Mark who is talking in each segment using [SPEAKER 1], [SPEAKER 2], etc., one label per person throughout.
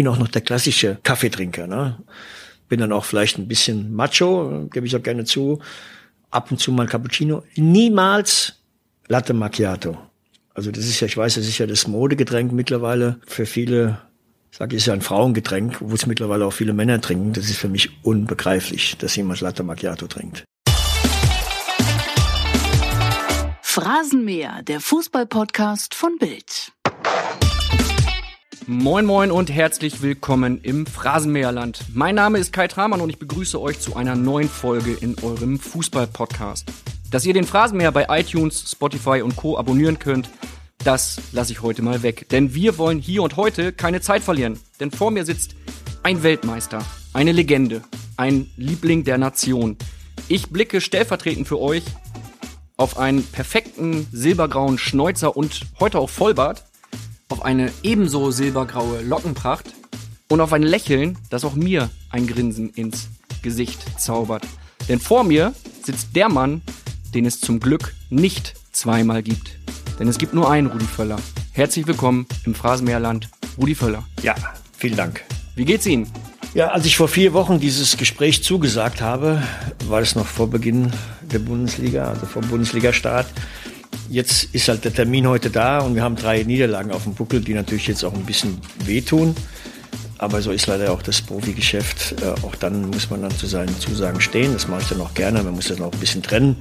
[SPEAKER 1] bin auch noch der klassische Kaffeetrinker. Ne? Bin dann auch vielleicht ein bisschen macho, gebe ich auch gerne zu. Ab und zu mal Cappuccino. Niemals Latte Macchiato. Also das ist ja, ich weiß, das ist ja das Modegetränk mittlerweile für viele. Sag ich, ist ja ein Frauengetränk, wo es mittlerweile auch viele Männer trinken. Das ist für mich unbegreiflich, dass jemand Latte Macchiato trinkt.
[SPEAKER 2] Phrasenmäher, der Fußballpodcast von Bild.
[SPEAKER 3] Moin Moin und herzlich willkommen im Phrasenmäherland. Mein Name ist Kai Tramann und ich begrüße euch zu einer neuen Folge in eurem Fußball-Podcast. Dass ihr den Phrasenmäher bei iTunes, Spotify und Co. abonnieren könnt, das lasse ich heute mal weg. Denn wir wollen hier und heute keine Zeit verlieren. Denn vor mir sitzt ein Weltmeister, eine Legende, ein Liebling der Nation. Ich blicke stellvertretend für euch auf einen perfekten silbergrauen Schnäuzer und heute auch Vollbart auf eine ebenso silbergraue Lockenpracht und auf ein Lächeln, das auch mir ein Grinsen ins Gesicht zaubert. Denn vor mir sitzt der Mann, den es zum Glück nicht zweimal gibt. Denn es gibt nur einen Rudi Völler. Herzlich willkommen im Phrasenmeerland, Rudi Völler.
[SPEAKER 1] Ja, vielen Dank.
[SPEAKER 3] Wie geht's Ihnen?
[SPEAKER 1] Ja, als ich vor vier Wochen dieses Gespräch zugesagt habe, war es noch vor Beginn der Bundesliga, also vor Bundesliga-Start. Jetzt ist halt der Termin heute da und wir haben drei Niederlagen auf dem Buckel, die natürlich jetzt auch ein bisschen wehtun. Aber so ist leider auch das Profigeschäft. Äh, auch dann muss man dann zu seinen Zusagen stehen. Das mache ich dann auch gerne. Man muss das auch ein bisschen trennen.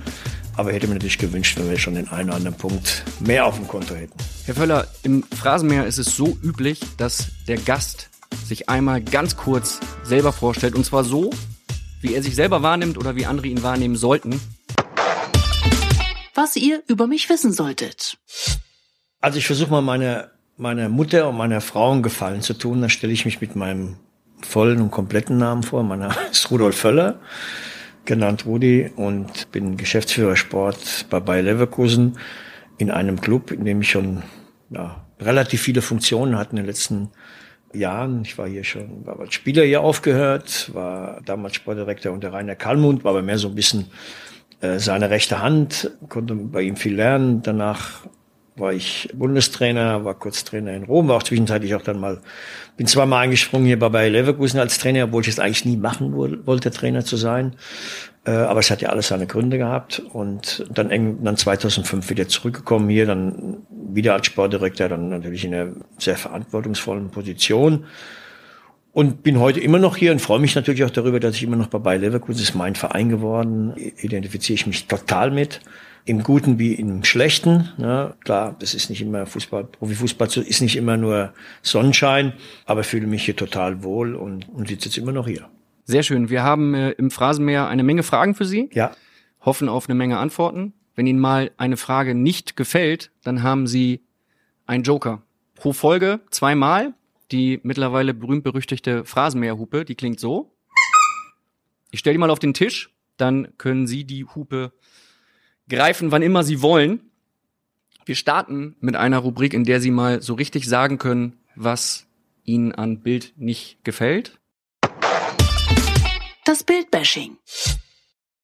[SPEAKER 1] Aber ich hätte mir natürlich gewünscht, wenn wir schon den einen oder anderen Punkt mehr auf dem Konto hätten.
[SPEAKER 3] Herr Völler, im Phrasenmeer ist es so üblich, dass der Gast sich einmal ganz kurz selber vorstellt. Und zwar so, wie er sich selber wahrnimmt oder wie andere ihn wahrnehmen sollten
[SPEAKER 2] was ihr über mich wissen solltet.
[SPEAKER 1] Also ich versuche mal meine, meiner Mutter und meiner Frau einen Gefallen zu tun. Da stelle ich mich mit meinem vollen und kompletten Namen vor. Mein Name ist Rudolf Völler, genannt Rudi und bin Geschäftsführer Sport bei Bayer Leverkusen in einem Club, in dem ich schon ja, relativ viele Funktionen hatte in den letzten Jahren. Ich war hier schon, war als Spieler hier aufgehört, war damals Sportdirektor unter Rainer Kallmund, war aber mehr so ein bisschen äh, seine rechte Hand, konnte bei ihm viel lernen. Danach war ich Bundestrainer, war kurz Trainer in Rom, war auch zwischenzeitlich auch dann mal, bin zweimal eingesprungen hier bei Bayer Leverkusen als Trainer, obwohl ich es eigentlich nie machen wollte, Trainer zu sein. Äh, aber es hat ja alles seine Gründe gehabt und dann, dann 2005 wieder zurückgekommen hier, dann wieder als Sportdirektor, dann natürlich in einer sehr verantwortungsvollen Position. Und bin heute immer noch hier und freue mich natürlich auch darüber, dass ich immer noch bei Bayer Leverkusen ist mein Verein geworden. Identifiziere ich mich total mit. Im Guten wie im Schlechten. Ja, klar, das ist nicht immer Fußball, Profifußball ist nicht immer nur Sonnenschein, aber fühle mich hier total wohl und, und sitze jetzt immer noch hier.
[SPEAKER 3] Sehr schön. Wir haben äh, im Phrasenmeer eine Menge Fragen für Sie.
[SPEAKER 1] Ja.
[SPEAKER 3] Hoffen auf eine Menge Antworten. Wenn Ihnen mal eine Frage nicht gefällt, dann haben Sie einen Joker. Pro Folge zweimal die mittlerweile berühmt-berüchtigte Phrasenmäherhupe, die klingt so. Ich stelle die mal auf den Tisch, dann können Sie die Hupe greifen, wann immer Sie wollen. Wir starten mit einer Rubrik, in der Sie mal so richtig sagen können, was Ihnen an Bild nicht gefällt.
[SPEAKER 2] Das Bildbashing.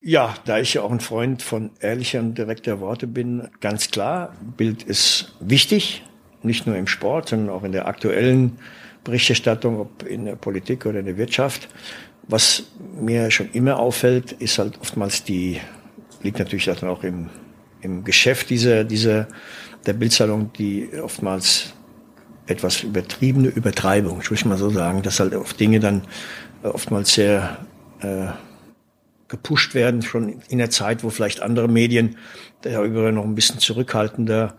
[SPEAKER 1] Ja, da ich ja auch ein Freund von ehrlicher und direkter Worte bin, ganz klar, Bild ist wichtig, nicht nur im Sport, sondern auch in der aktuellen Berichterstattung, ob in der Politik oder in der Wirtschaft. Was mir schon immer auffällt, ist halt oftmals die, liegt natürlich dann auch im, im Geschäft dieser, dieser, der Bildzeitung, die oftmals etwas übertriebene Übertreibung, ich will mal so sagen, dass halt auf Dinge dann oftmals sehr äh, gepusht werden, schon in der Zeit, wo vielleicht andere Medien darüber noch ein bisschen zurückhaltender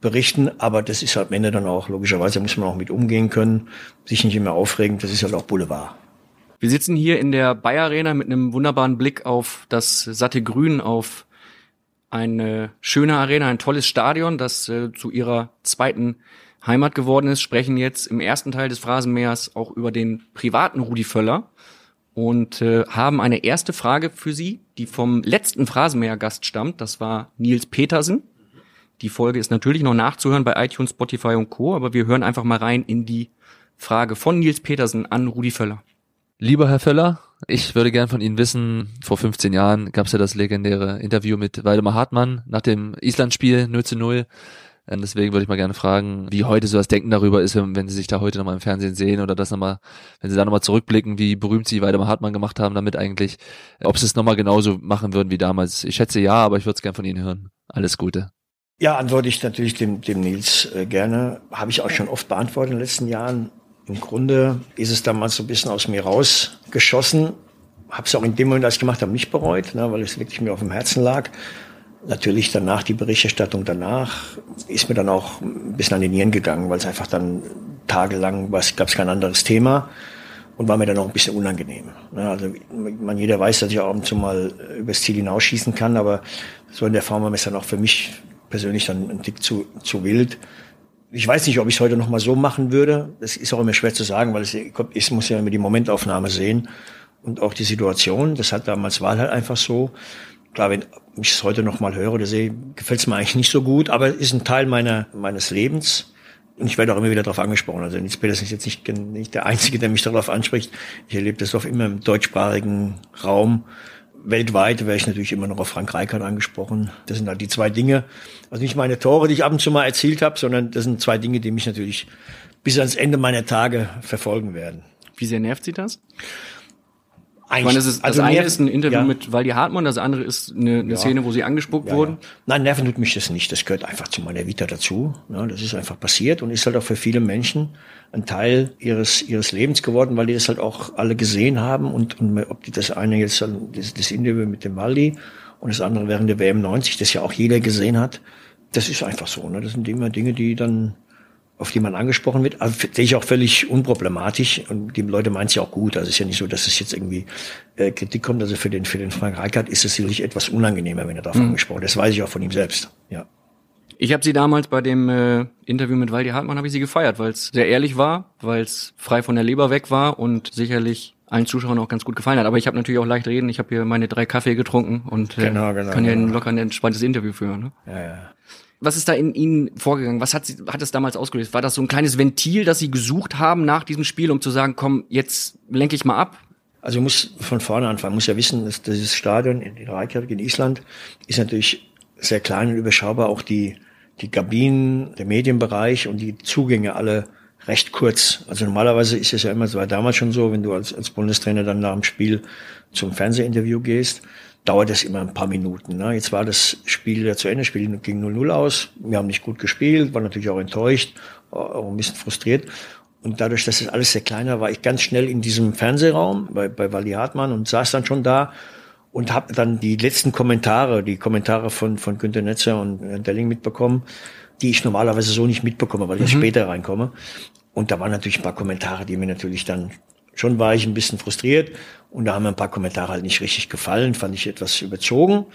[SPEAKER 1] berichten, aber das ist halt am Ende dann auch, logischerweise muss man auch mit umgehen können, sich nicht immer aufregen, das ist halt auch Boulevard.
[SPEAKER 3] Wir sitzen hier in der Bayer Arena mit einem wunderbaren Blick auf das satte Grün, auf eine schöne Arena, ein tolles Stadion, das äh, zu ihrer zweiten Heimat geworden ist, sprechen jetzt im ersten Teil des Phrasenmeers auch über den privaten Rudi Völler und äh, haben eine erste Frage für Sie, die vom letzten Phrasenmäher-Gast stammt. Das war Nils Petersen. Die Folge ist natürlich noch nachzuhören bei iTunes, Spotify und Co., aber wir hören einfach mal rein in die Frage von Nils Petersen an Rudi Völler.
[SPEAKER 4] Lieber Herr Völler, ich würde gern von Ihnen wissen, vor 15 Jahren gab es ja das legendäre Interview mit Waldemar Hartmann nach dem Island-Spiel 0 zu 0. Und deswegen würde ich mal gerne fragen, wie heute so das Denken darüber ist, wenn Sie sich da heute nochmal im Fernsehen sehen oder das nochmal, wenn Sie da nochmal zurückblicken, wie berühmt Sie Weidemar Hartmann gemacht haben damit eigentlich, ob Sie es nochmal genauso machen würden wie damals. Ich schätze ja, aber ich würde es gerne von Ihnen hören. Alles Gute.
[SPEAKER 1] Ja, antworte ich natürlich dem, dem Nils äh, gerne. Habe ich auch schon oft beantwortet in den letzten Jahren. Im Grunde ist es damals so ein bisschen aus mir rausgeschossen. Habe es auch in dem Moment, als ich gemacht habe, nicht bereut, ne, weil es wirklich mir auf dem Herzen lag. Natürlich danach die Berichterstattung danach ist mir dann auch ein bisschen an den Nieren gegangen, weil es einfach dann tagelang gab es kein anderes Thema und war mir dann auch ein bisschen unangenehm. Ne, also man jeder weiß, dass ich auch ab und zu mal übers Ziel hinausschießen kann, aber so in der Form war es dann auch für mich persönlich dann ein Tick zu, zu wild. Ich weiß nicht, ob ich es heute noch mal so machen würde. Das ist auch immer schwer zu sagen, weil es ich muss ja immer die Momentaufnahme sehen und auch die Situation. Das hat damals war halt einfach so. Klar, wenn ich es heute noch mal höre oder sehe, gefällt es mir eigentlich nicht so gut, aber es ist ein Teil meiner, meines Lebens. Und ich werde auch immer wieder darauf angesprochen. Also Nils Peters ist jetzt nicht, nicht der Einzige, der mich darauf anspricht. Ich erlebe das auch immer im deutschsprachigen Raum. Weltweit wäre ich natürlich immer noch auf Frank Reichardt angesprochen. Das sind halt die zwei Dinge. Also nicht meine Tore, die ich ab und zu mal erzielt habe, sondern das sind zwei Dinge, die mich natürlich bis ans Ende meiner Tage verfolgen werden.
[SPEAKER 3] Wie sehr nervt Sie das? Ich meine, das, ist, also das eine ist ein Interview ja. mit Waldi Hartmann, das andere ist eine, eine ja. Szene, wo sie angespuckt ja, wurden.
[SPEAKER 1] Nein, nerven tut mich das nicht. Das gehört einfach zu meiner Vita dazu. Das ist einfach passiert und ist halt auch für viele Menschen ein Teil ihres ihres Lebens geworden, weil die das halt auch alle gesehen haben und, und ob die das eine jetzt das, das Interview mit dem Waldi und das andere während der WM 90, das ja auch jeder gesehen hat. Das ist einfach so. Ne? Das sind immer Dinge, die dann auf die man angesprochen wird. Also sehe ich auch völlig unproblematisch und die Leute meinen es ja auch gut. Also es ist ja nicht so, dass es jetzt irgendwie äh, Kritik kommt. Also für den für den Frank Reichert ist es sicherlich etwas unangenehmer, wenn er darauf mhm. angesprochen wird. Das weiß ich auch von ihm selbst. Ja.
[SPEAKER 3] Ich habe sie damals bei dem äh, Interview mit Waldi Hartmann habe ich sie gefeiert, weil es sehr ehrlich war, weil es frei von der Leber weg war und sicherlich allen Zuschauern auch ganz gut gefallen hat. Aber ich habe natürlich auch leicht reden. Ich habe hier meine drei Kaffee getrunken und äh, genau, genau, kann ja ein genau. locker ein entspanntes Interview führen. Ne? Ja, ja. Was ist da in Ihnen vorgegangen? Was hat, sie, hat es damals ausgelöst? War das so ein kleines Ventil, das Sie gesucht haben nach diesem Spiel, um zu sagen, komm, jetzt lenke ich mal ab?
[SPEAKER 1] Also ich muss von vorne anfangen. Ich muss ja wissen, dass dieses Stadion in Reykjavik in Island ist natürlich sehr klein und überschaubar. Auch die, die Kabinen, der Medienbereich und die Zugänge alle recht kurz. Also normalerweise ist es ja immer, es war damals schon so, wenn du als, als Bundestrainer dann nach dem Spiel zum Fernsehinterview gehst, dauert das immer ein paar Minuten. Ne? Jetzt war das Spiel ja zu Ende, das Spiel ging 0-0 aus. Wir haben nicht gut gespielt, war natürlich auch enttäuscht, auch ein bisschen frustriert. Und dadurch, dass das alles sehr kleiner war, ich ganz schnell in diesem Fernsehraum bei, bei Wally Hartmann und saß dann schon da und habe dann die letzten Kommentare, die Kommentare von, von Günter Netzer und äh, Delling mitbekommen, die ich normalerweise so nicht mitbekomme, weil ich mhm. später reinkomme. Und da waren natürlich ein paar Kommentare, die mir natürlich dann schon war ich ein bisschen frustriert und da haben mir ein paar Kommentare halt nicht richtig gefallen, fand ich etwas überzogen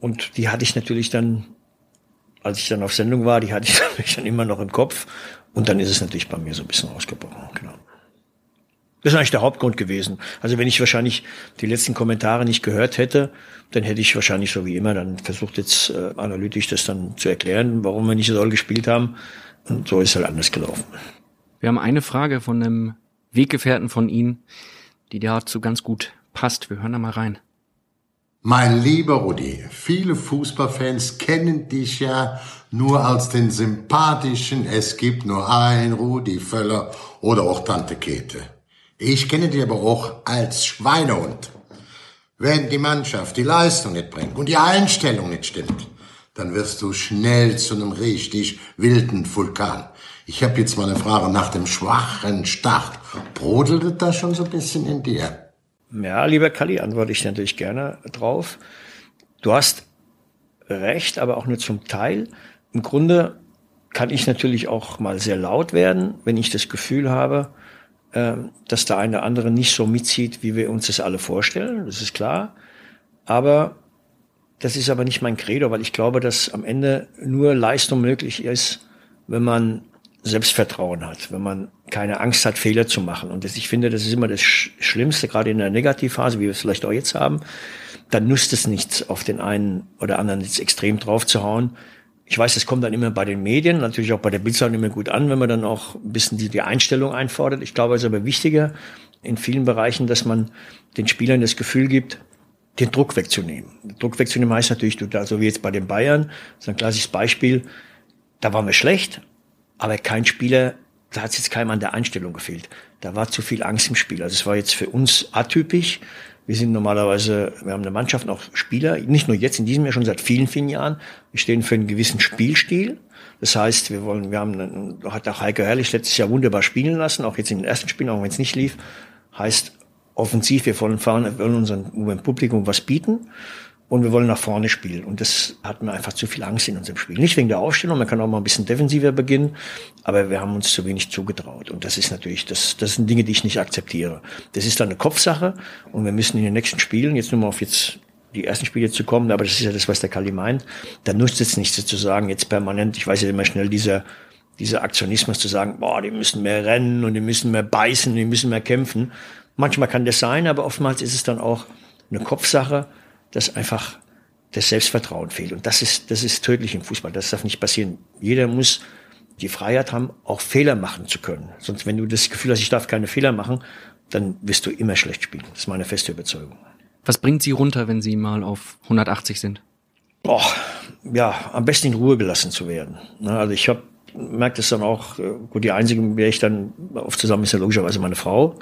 [SPEAKER 1] und die hatte ich natürlich dann, als ich dann auf Sendung war, die hatte ich natürlich dann immer noch im Kopf und dann ist es natürlich bei mir so ein bisschen ausgebrochen, genau. Das ist eigentlich der Hauptgrund gewesen. Also wenn ich wahrscheinlich die letzten Kommentare nicht gehört hätte, dann hätte ich wahrscheinlich so wie immer dann versucht jetzt äh, analytisch das dann zu erklären, warum wir nicht so gespielt haben. Und so ist halt anders gelaufen.
[SPEAKER 3] Wir haben eine Frage von einem Weggefährten von Ihnen, die dazu ganz gut passt. Wir hören da mal rein.
[SPEAKER 5] Mein lieber Rudi, viele Fußballfans kennen dich ja nur als den sympathischen Es gibt nur ein Rudi Völler oder auch Tante Käthe. Ich kenne dich aber auch als Schweinehund. Wenn die Mannschaft die Leistung nicht bringt und die Einstellung nicht stimmt, dann wirst du schnell zu einem richtig wilden Vulkan. Ich habe jetzt mal eine Frage nach dem schwachen Start. Brodelt das schon so ein bisschen in dir?
[SPEAKER 1] Ja, lieber Kalli, antworte ich natürlich gerne drauf. Du hast recht, aber auch nur zum Teil. Im Grunde kann ich natürlich auch mal sehr laut werden, wenn ich das Gefühl habe, ähm, dass der eine oder andere nicht so mitzieht, wie wir uns das alle vorstellen. Das ist klar. Aber das ist aber nicht mein Credo, weil ich glaube, dass am Ende nur Leistung möglich ist, wenn man Selbstvertrauen hat, wenn man keine Angst hat, Fehler zu machen. Und das, ich finde, das ist immer das Schlimmste, gerade in der Negativphase, wie wir es vielleicht auch jetzt haben. Dann nützt es nichts, auf den einen oder anderen jetzt extrem draufzuhauen. Ich weiß, das kommt dann immer bei den Medien, natürlich auch bei der Bildzeitung immer gut an, wenn man dann auch ein bisschen die, die Einstellung einfordert. Ich glaube, es ist aber wichtiger in vielen Bereichen, dass man den Spielern das Gefühl gibt, den Druck wegzunehmen. Druck wegzunehmen heißt natürlich, du da, so wie jetzt bei den Bayern, ist ein klassisches Beispiel, da waren wir schlecht, aber kein Spieler, da hat es jetzt keinem an der Einstellung gefehlt. Da war zu viel Angst im Spiel. Also es war jetzt für uns atypisch. Wir sind normalerweise, wir haben eine Mannschaft, auch Spieler, nicht nur jetzt in diesem Jahr, schon seit vielen, vielen Jahren. Wir stehen für einen gewissen Spielstil. Das heißt, wir wollen, wir haben, hat auch Heike Herrlich letztes Jahr wunderbar spielen lassen, auch jetzt in den ersten Spielen, auch wenn es nicht lief. Heißt, offensiv, wir wollen fahren, wir wollen unserem Publikum was bieten und wir wollen nach vorne spielen. Und das hat mir einfach zu viel Angst in unserem Spiel. Nicht wegen der Aufstellung, man kann auch mal ein bisschen defensiver beginnen, aber wir haben uns zu wenig zugetraut. Und das ist natürlich, das, das sind Dinge, die ich nicht akzeptiere. Das ist dann eine Kopfsache und wir müssen in den nächsten Spielen, jetzt nur mal auf jetzt die ersten Spiele zu kommen, aber das ist ja das, was der Kali meint, da nutzt es nichts zu sagen, jetzt permanent, ich weiß ja immer schnell dieser, dieser Aktionismus zu sagen, boah, die müssen mehr rennen und die müssen mehr beißen, die müssen mehr kämpfen. Manchmal kann das sein, aber oftmals ist es dann auch eine Kopfsache, dass einfach das Selbstvertrauen fehlt. Und das ist, das ist tödlich im Fußball. Das darf nicht passieren. Jeder muss die Freiheit haben, auch Fehler machen zu können. Sonst, wenn du das Gefühl hast, ich darf keine Fehler machen, dann wirst du immer schlecht spielen. Das ist meine feste Überzeugung.
[SPEAKER 3] Was bringt Sie runter, wenn Sie mal auf 180 sind?
[SPEAKER 1] Boah, ja, am besten in Ruhe gelassen zu werden. Also ich habe merkt es dann auch, äh, gut, die einzige, mit der ich dann oft zusammen ist ja logischerweise meine Frau.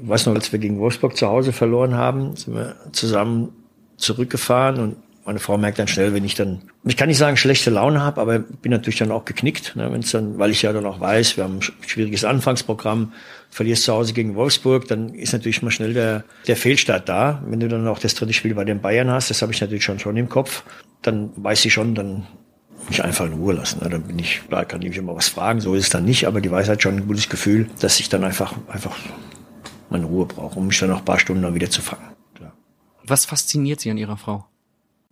[SPEAKER 1] Ich weiß noch, als wir gegen Wolfsburg zu Hause verloren haben, sind wir zusammen zurückgefahren und meine Frau merkt dann schnell, wenn ich dann, ich kann nicht sagen schlechte Laune habe, aber bin natürlich dann auch geknickt, ne, wenn es dann, weil ich ja dann auch weiß, wir haben ein schwieriges Anfangsprogramm, verlierst zu Hause gegen Wolfsburg, dann ist natürlich mal schnell der, der Fehlstart da. Wenn du dann auch das dritte Spiel bei den Bayern hast, das habe ich natürlich schon schon im Kopf, dann weiß ich schon, dann mich einfach in Ruhe lassen. Ne? Dann bin ich, klar kann ich mich immer was fragen, so ist es dann nicht, aber die weiß halt schon ein gutes Gefühl, dass ich dann einfach, einfach meine Ruhe brauche, um mich dann noch ein paar Stunden dann wieder zu fangen.
[SPEAKER 3] Was fasziniert Sie an Ihrer Frau?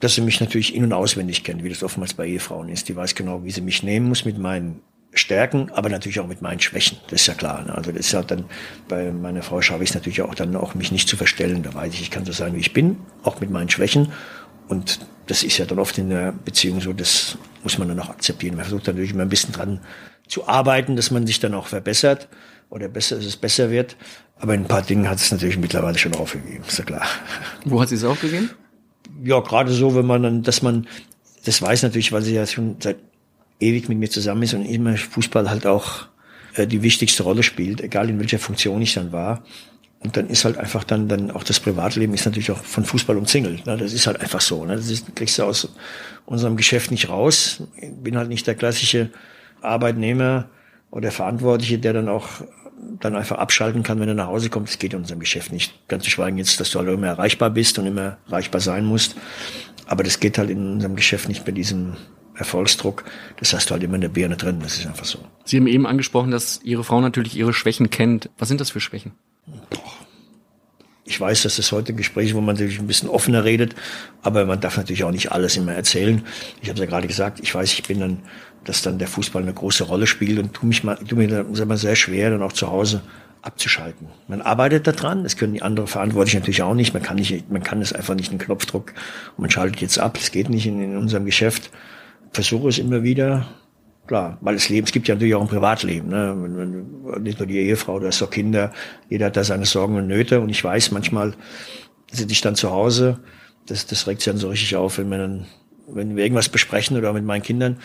[SPEAKER 1] Dass sie mich natürlich in- und auswendig kennt, wie das oftmals bei Ehefrauen ist. Die weiß genau, wie sie mich nehmen muss mit meinen Stärken, aber natürlich auch mit meinen Schwächen. Das ist ja klar. Ne? Also das ist ja dann, bei meiner Frau schaffe ich es natürlich auch dann auch, mich nicht zu verstellen. Da weiß ich, ich kann so sein, wie ich bin, auch mit meinen Schwächen. Und das ist ja dann oft in der Beziehung so, das muss man dann auch akzeptieren. Man versucht natürlich immer ein bisschen dran zu arbeiten, dass man sich dann auch verbessert oder besser, dass es besser wird. Aber in ein paar Dingen hat es natürlich mittlerweile schon aufgegeben, ist ja klar.
[SPEAKER 3] Wo hat sie es aufgegeben?
[SPEAKER 1] Ja, gerade so, wenn man dann, dass man, das weiß natürlich, weil sie ja schon seit ewig mit mir zusammen ist und immer Fußball halt auch äh, die wichtigste Rolle spielt, egal in welcher Funktion ich dann war. Und dann ist halt einfach dann, dann auch das Privatleben ist natürlich auch von Fußball umzingelt. Ne? Das ist halt einfach so. Ne? Das ist, kriegst du aus unserem Geschäft nicht raus. Ich bin halt nicht der klassische Arbeitnehmer oder Verantwortliche, der dann auch dann einfach abschalten kann, wenn er nach Hause kommt. Das geht in unserem Geschäft nicht. Ganz zu schweigen jetzt, dass du halt immer erreichbar bist und immer erreichbar sein musst. Aber das geht halt in unserem Geschäft nicht bei diesem Erfolgsdruck. Das hast du halt immer in der Birne drin. Das ist einfach so.
[SPEAKER 3] Sie haben eben angesprochen, dass Ihre Frau natürlich ihre Schwächen kennt. Was sind das für Schwächen?
[SPEAKER 1] Ich weiß, dass das heute ein Gespräch, wo man natürlich ein bisschen offener redet, aber man darf natürlich auch nicht alles immer erzählen. Ich habe ja gerade gesagt, ich weiß, ich bin dann, dass dann der Fußball eine große Rolle spielt und tu mich mal, tu mir dann immer sehr schwer, dann auch zu Hause abzuschalten. Man arbeitet daran, das können die anderen Verantwortlichen natürlich auch nicht. Man kann nicht, man kann es einfach nicht einen Knopfdruck und man schaltet jetzt ab. Das geht nicht in, in unserem Geschäft. Versuche es immer wieder, Klar, weil das Leben, es gibt ja natürlich auch ein Privatleben, ne? nicht nur die Ehefrau, du hast auch Kinder, jeder hat da seine Sorgen und Nöte und ich weiß, manchmal sitze ich dann zu Hause, das, das regt sich dann so richtig auf, wenn wir dann, wenn wir irgendwas besprechen oder mit meinen Kindern,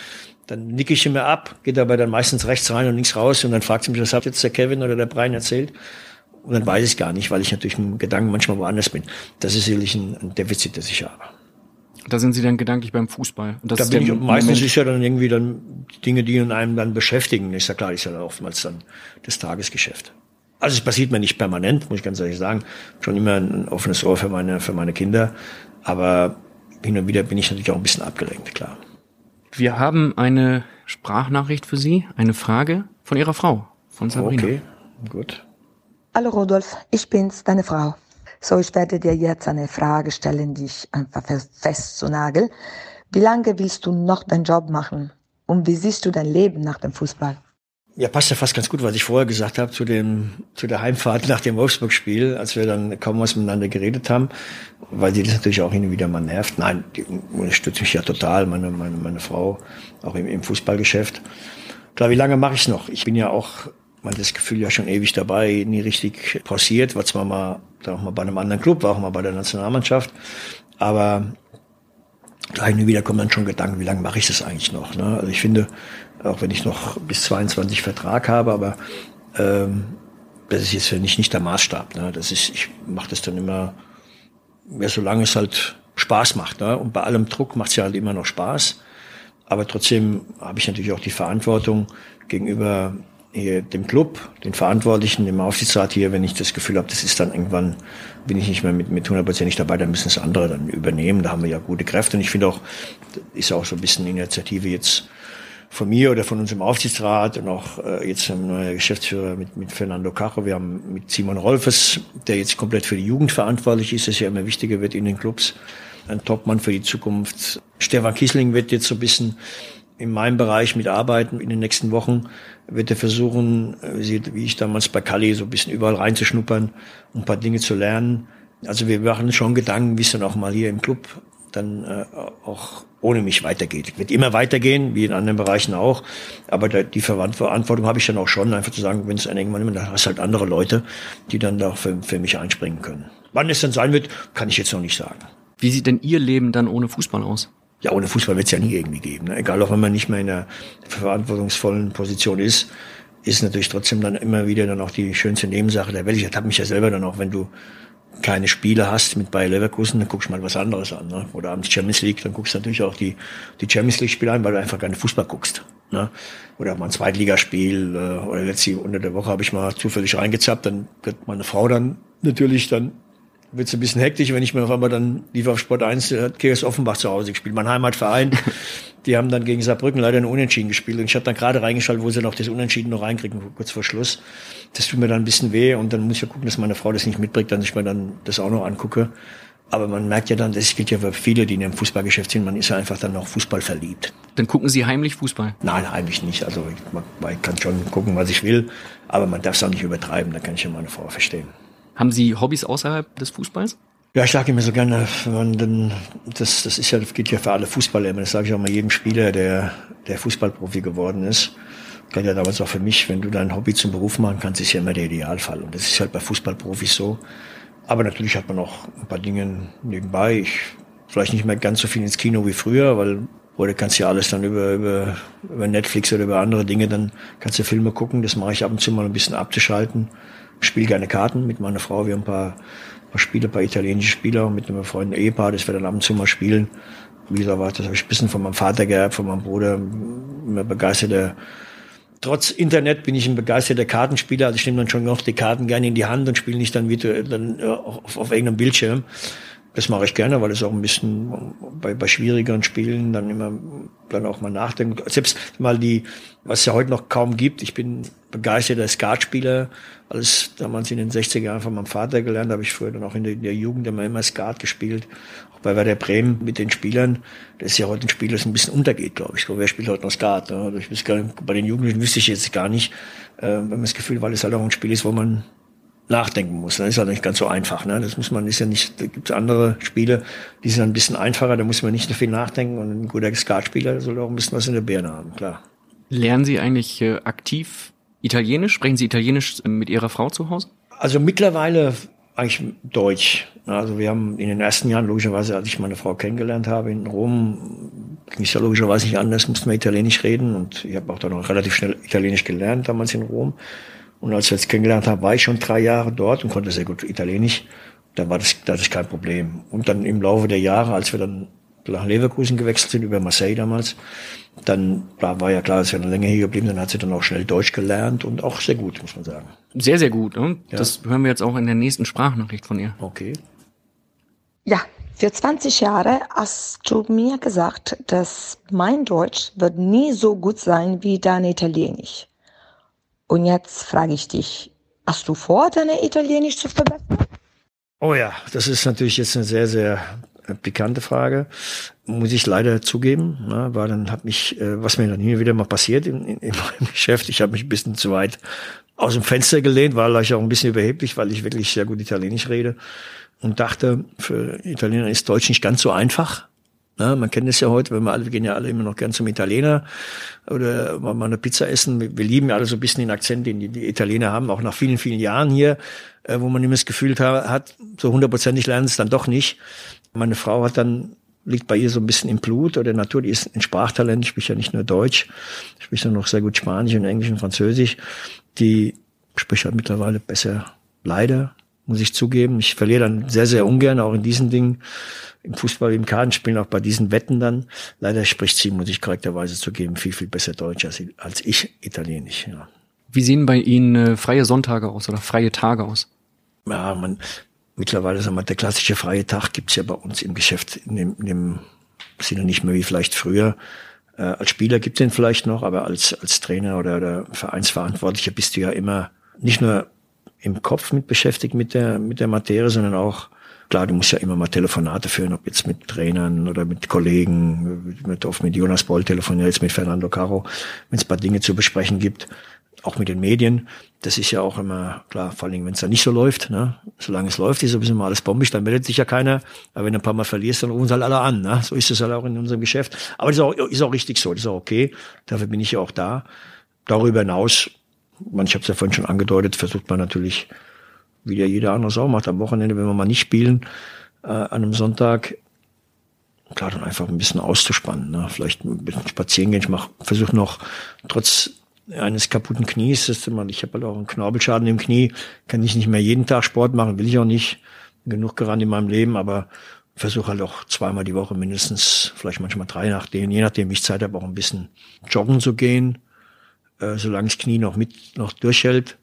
[SPEAKER 1] dann nicke ich immer ab, geht dabei dann meistens rechts rein und links raus und dann fragt sie mich, was hat jetzt der Kevin oder der Brian erzählt? Und dann weiß ich gar nicht, weil ich natürlich im Gedanken manchmal woanders bin. Das ist sicherlich ein, Defizit, das ich habe.
[SPEAKER 3] Da sind Sie dann gedanklich beim Fußball.
[SPEAKER 1] Und das da ist bin ich, meistens ist ja dann irgendwie dann Dinge, die in einem dann beschäftigen. Ist ja klar, ist ja oftmals dann das Tagesgeschäft. Also es passiert mir nicht permanent, muss ich ganz ehrlich sagen. Schon immer ein offenes Ohr für meine, für meine Kinder. Aber hin und wieder bin ich natürlich auch ein bisschen abgelenkt, klar.
[SPEAKER 3] Wir haben eine Sprachnachricht für Sie, eine Frage von Ihrer Frau, von Sabrina.
[SPEAKER 1] Okay, gut.
[SPEAKER 6] Hallo Rudolf, ich bin's, deine Frau. So, ich werde dir jetzt eine Frage stellen, die ich einfach fest zu nagel. Wie lange willst du noch deinen Job machen? Und wie siehst du dein Leben nach dem Fußball?
[SPEAKER 1] Ja, passt ja fast ganz gut, was ich vorher gesagt habe zu dem zu der Heimfahrt nach dem Wolfsburg-Spiel, als wir dann kaum was miteinander geredet haben, weil die das natürlich auch hin und wieder mal nervt. Nein, die unterstützt mich ja total, meine meine meine Frau auch im, im Fußballgeschäft. Klar, wie lange mache ich noch? Ich bin ja auch man das Gefühl ja schon ewig dabei, nie richtig pausiert, war zwar mal, da auch mal bei einem anderen Club, war auch mal bei der Nationalmannschaft, aber da hin und wieder kommen dann schon Gedanken, wie lange mache ich das eigentlich noch? Ne? Also ich finde, auch wenn ich noch bis 22 Vertrag habe, aber ähm, das ist jetzt für mich nicht der Maßstab. Ne? Das ist, ich mache das dann immer, ja, solange es halt Spaß macht. Ne? Und bei allem Druck macht es ja halt immer noch Spaß. Aber trotzdem habe ich natürlich auch die Verantwortung gegenüber hier dem Club, den Verantwortlichen, dem Aufsichtsrat hier, wenn ich das Gefühl habe, das ist dann irgendwann, bin ich nicht mehr mit, mit 100% nicht dabei, dann müssen es andere dann übernehmen. Da haben wir ja gute Kräfte. Und ich finde auch, ist auch so ein bisschen Initiative jetzt von mir oder von unserem Aufsichtsrat und auch äh, jetzt ein neuer Geschäftsführer mit, mit Fernando Cacho. Wir haben mit Simon Rolfes, der jetzt komplett für die Jugend verantwortlich ist, das ja immer wichtiger wird in den Clubs. Ein Topmann für die Zukunft. Stefan Kiesling wird jetzt so ein bisschen in meinem Bereich mitarbeiten. In den nächsten Wochen wird er versuchen, wie ich damals bei Kali, so ein bisschen überall reinzuschnuppern, um ein paar Dinge zu lernen. Also wir machen schon Gedanken, wie es dann auch mal hier im Club dann äh, auch ohne mich weitergeht. Wird immer weitergehen, wie in anderen Bereichen auch. Aber da, die Verantwortung habe ich dann auch schon, einfach zu sagen, wenn es irgendwann immer, dann hast halt andere Leute, die dann da für, für mich einspringen können. Wann es dann sein wird, kann ich jetzt noch nicht sagen.
[SPEAKER 3] Wie sieht denn Ihr Leben dann ohne Fußball aus?
[SPEAKER 1] Ja, ohne Fußball wird es ja nie irgendwie geben. Ne? Egal, auch wenn man nicht mehr in einer verantwortungsvollen Position ist, ist natürlich trotzdem dann immer wieder dann auch die schönste Nebensache der Welt. Ich habe mich ja selber dann auch, wenn du keine Spiele hast mit Bayer Leverkusen, dann guckst du mal was anderes an. Ne? Oder abends Champions League, dann guckst du natürlich auch die, die Champions League Spiele an, weil du einfach keine Fußball guckst. Ne? Oder mal ein Zweitligaspiel, äh, oder letzte unter der Woche habe ich mal zufällig reingezappt, dann wird meine Frau dann natürlich dann wird es ein bisschen hektisch, wenn ich mir auf einmal dann lief auf Sport 1, hat KS Offenbach zu Hause gespielt, mein Heimatverein. Die haben dann gegen Saarbrücken leider ein Unentschieden gespielt. Und ich habe dann gerade reingeschaltet, wo sie noch das Unentschieden noch reinkriegen, kurz vor Schluss. Das tut mir dann ein bisschen weh. Und dann muss ich ja gucken, dass meine Frau das nicht mitbringt, dass ich mir dann das auch noch angucke. Aber man merkt ja dann, das gilt ja für viele, die in einem Fußballgeschäft sind, man ist ja einfach dann noch Fußball verliebt.
[SPEAKER 3] Dann gucken Sie heimlich Fußball?
[SPEAKER 1] Nein, heimlich nicht. Also ich, man, man kann schon gucken, was ich will, aber man darf es auch nicht übertreiben, da kann ich ja meine Frau verstehen.
[SPEAKER 3] Haben Sie Hobbys außerhalb des Fußballs?
[SPEAKER 1] Ja, ich sage immer so gerne, man dann, das, das ist ja, geht ja für alle Fußballer immer. Das sage ich auch mal jedem Spieler, der, der Fußballprofi geworden ist. Kann ja damals auch für mich, wenn du dein Hobby zum Beruf machen kannst, ist ja immer der Idealfall. Und das ist halt bei Fußballprofis so. Aber natürlich hat man auch ein paar Dinge nebenbei. Ich, vielleicht nicht mehr ganz so viel ins Kino wie früher, weil heute kannst du ja alles dann über, über, über Netflix oder über andere Dinge, dann kannst du Filme gucken. Das mache ich ab und zu mal ein bisschen abzuschalten. Spiele gerne Karten mit meiner Frau. Wir haben ein paar paar Spiele, ein paar italienische Spieler mit einem Freund Ehepaar, das wir dann ab und zu mal spielen. Wie gesagt, das habe ich ein bisschen von meinem Vater geerbt, von meinem Bruder, immer begeisterter. Trotz Internet bin ich ein begeisterter Kartenspieler, also ich nehme dann schon noch die Karten gerne in die Hand und spiele nicht dann wieder dann auf, auf irgendeinem Bildschirm. Das mache ich gerne, weil es auch ein bisschen bei, bei schwierigeren Spielen dann immer dann auch mal nachdenken. Selbst mal die, was es ja heute noch kaum gibt. Ich bin begeisterter Skatspieler. Alles damals in den 60er Jahren von meinem Vater gelernt, habe ich früher dann auch in der, in der Jugend immer, immer Skat gespielt. Auch bei Werder Bremen mit den Spielern. Das ist ja heute ein Spiel, das ein bisschen untergeht, glaube ich. Wer spielt heute noch Skat? Ne? Also ich weiß gar nicht, bei den Jugendlichen wüsste ich jetzt gar nicht, äh, wenn man das Gefühl, weil es halt auch ein Spiel ist, wo man nachdenken muss. Das ist halt nicht ganz so einfach. Ne? Das muss man, ist ja nicht, da gibt es andere Spiele, die sind ein bisschen einfacher, da muss man nicht so viel nachdenken und ein guter Skatspieler soll auch ein bisschen was in der Birne haben, klar.
[SPEAKER 3] Lernen Sie eigentlich äh, aktiv Italienisch? Sprechen Sie Italienisch äh, mit Ihrer Frau zu Hause?
[SPEAKER 1] Also mittlerweile eigentlich Deutsch. Also wir haben in den ersten Jahren, logischerweise, als ich meine Frau kennengelernt habe in Rom, ging es ja logischerweise nicht anders, mussten wir Italienisch reden und ich habe auch dann noch relativ schnell Italienisch gelernt damals in Rom. Und als wir jetzt kennengelernt haben, war ich schon drei Jahre dort und konnte sehr gut Italienisch. Da war das, das ist kein Problem. Und dann im Laufe der Jahre, als wir dann nach Leverkusen gewechselt sind, über Marseille damals, dann da war ja klar, dass wir dann länger hier geblieben dann hat sie dann auch schnell Deutsch gelernt und auch sehr gut, muss man sagen.
[SPEAKER 3] Sehr, sehr gut. Ne? Ja. Das hören wir jetzt auch in der nächsten Sprachnachricht von ihr.
[SPEAKER 1] Okay.
[SPEAKER 6] Ja, für 20 Jahre hast du mir gesagt, dass mein Deutsch wird nie so gut sein wie dein Italienisch. Und jetzt frage ich dich, hast du vor, deine Italienisch zu verbessern?
[SPEAKER 1] Oh ja, das ist natürlich jetzt eine sehr, sehr pikante Frage, muss ich leider zugeben. Ne, war dann hat mich, äh, was mir dann hier wieder mal passiert in, in, in meinem Geschäft, ich habe mich ein bisschen zu weit aus dem Fenster gelehnt, war vielleicht auch ein bisschen überheblich, weil ich wirklich sehr gut Italienisch rede und dachte, für Italiener ist Deutsch nicht ganz so einfach. Ja, man kennt es ja heute, wenn wir alle, wir gehen ja alle immer noch gern zum Italiener oder mal eine Pizza essen. Wir, wir lieben ja alle so ein bisschen den Akzent, den die, die Italiener haben, auch nach vielen, vielen Jahren hier, äh, wo man immer das Gefühl hat, so hundertprozentig lernen es dann doch nicht. Meine Frau hat dann liegt bei ihr so ein bisschen im Blut oder Natur. Die ist ein Sprachtalent, spricht ja nicht nur Deutsch, spricht ja noch sehr gut Spanisch und Englisch und Französisch. Die spricht halt mittlerweile besser, leider, muss ich zugeben. Ich verliere dann sehr, sehr ungern, auch in diesen Dingen, im Fußball, im Kartenspielen, auch bei diesen Wetten dann. Leider spricht sie, muss ich korrekterweise zugeben, viel, viel besser Deutsch als, als ich Italienisch. Ja.
[SPEAKER 3] Wie sehen bei Ihnen äh, freie Sonntage aus oder freie Tage aus?
[SPEAKER 1] Ja, man, mittlerweile, sagen wir, der klassische freie Tag gibt's ja bei uns im Geschäft in dem, in dem Sinne nicht mehr wie vielleicht früher. Äh, als Spieler gibt's den vielleicht noch, aber als, als Trainer oder, oder Vereinsverantwortlicher bist du ja immer nicht nur im Kopf mit beschäftigt mit der, mit der Materie, sondern auch, klar, du musst ja immer mal Telefonate führen, ob jetzt mit Trainern oder mit Kollegen, mit, oft mit Jonas Boll telefoniert, jetzt mit Fernando Caro, wenn es paar Dinge zu besprechen gibt auch mit den Medien. Das ist ja auch immer klar, vor allem wenn es da nicht so läuft. Ne? Solange es läuft, ist sowieso mal alles bombig, dann meldet sich ja keiner. Aber wenn du ein paar Mal verlierst, dann rufen sie halt alle an. Ne? So ist es halt auch in unserem Geschäft. Aber das ist auch, ist auch richtig so, das ist auch okay. Dafür bin ich ja auch da. Darüber hinaus, man, ich habe es ja vorhin schon angedeutet, versucht man natürlich, wie der jeder andere auch macht, am Wochenende, wenn wir mal nicht spielen, äh, an einem Sonntag, klar, dann einfach ein bisschen auszuspannen. Ne? Vielleicht ein bisschen spazieren gehen. Ich mach, versuche noch trotz eines kaputten Knies. Ist ich habe halt auch einen Knorpelschaden im Knie, kann ich nicht mehr jeden Tag Sport machen, will ich auch nicht. Genug gerannt in meinem Leben, aber versuche halt auch zweimal die Woche mindestens, vielleicht manchmal drei nachdem, je nachdem, wie ich Zeit habe, auch ein bisschen joggen zu gehen. Äh, solange das Knie noch mit noch durchhält,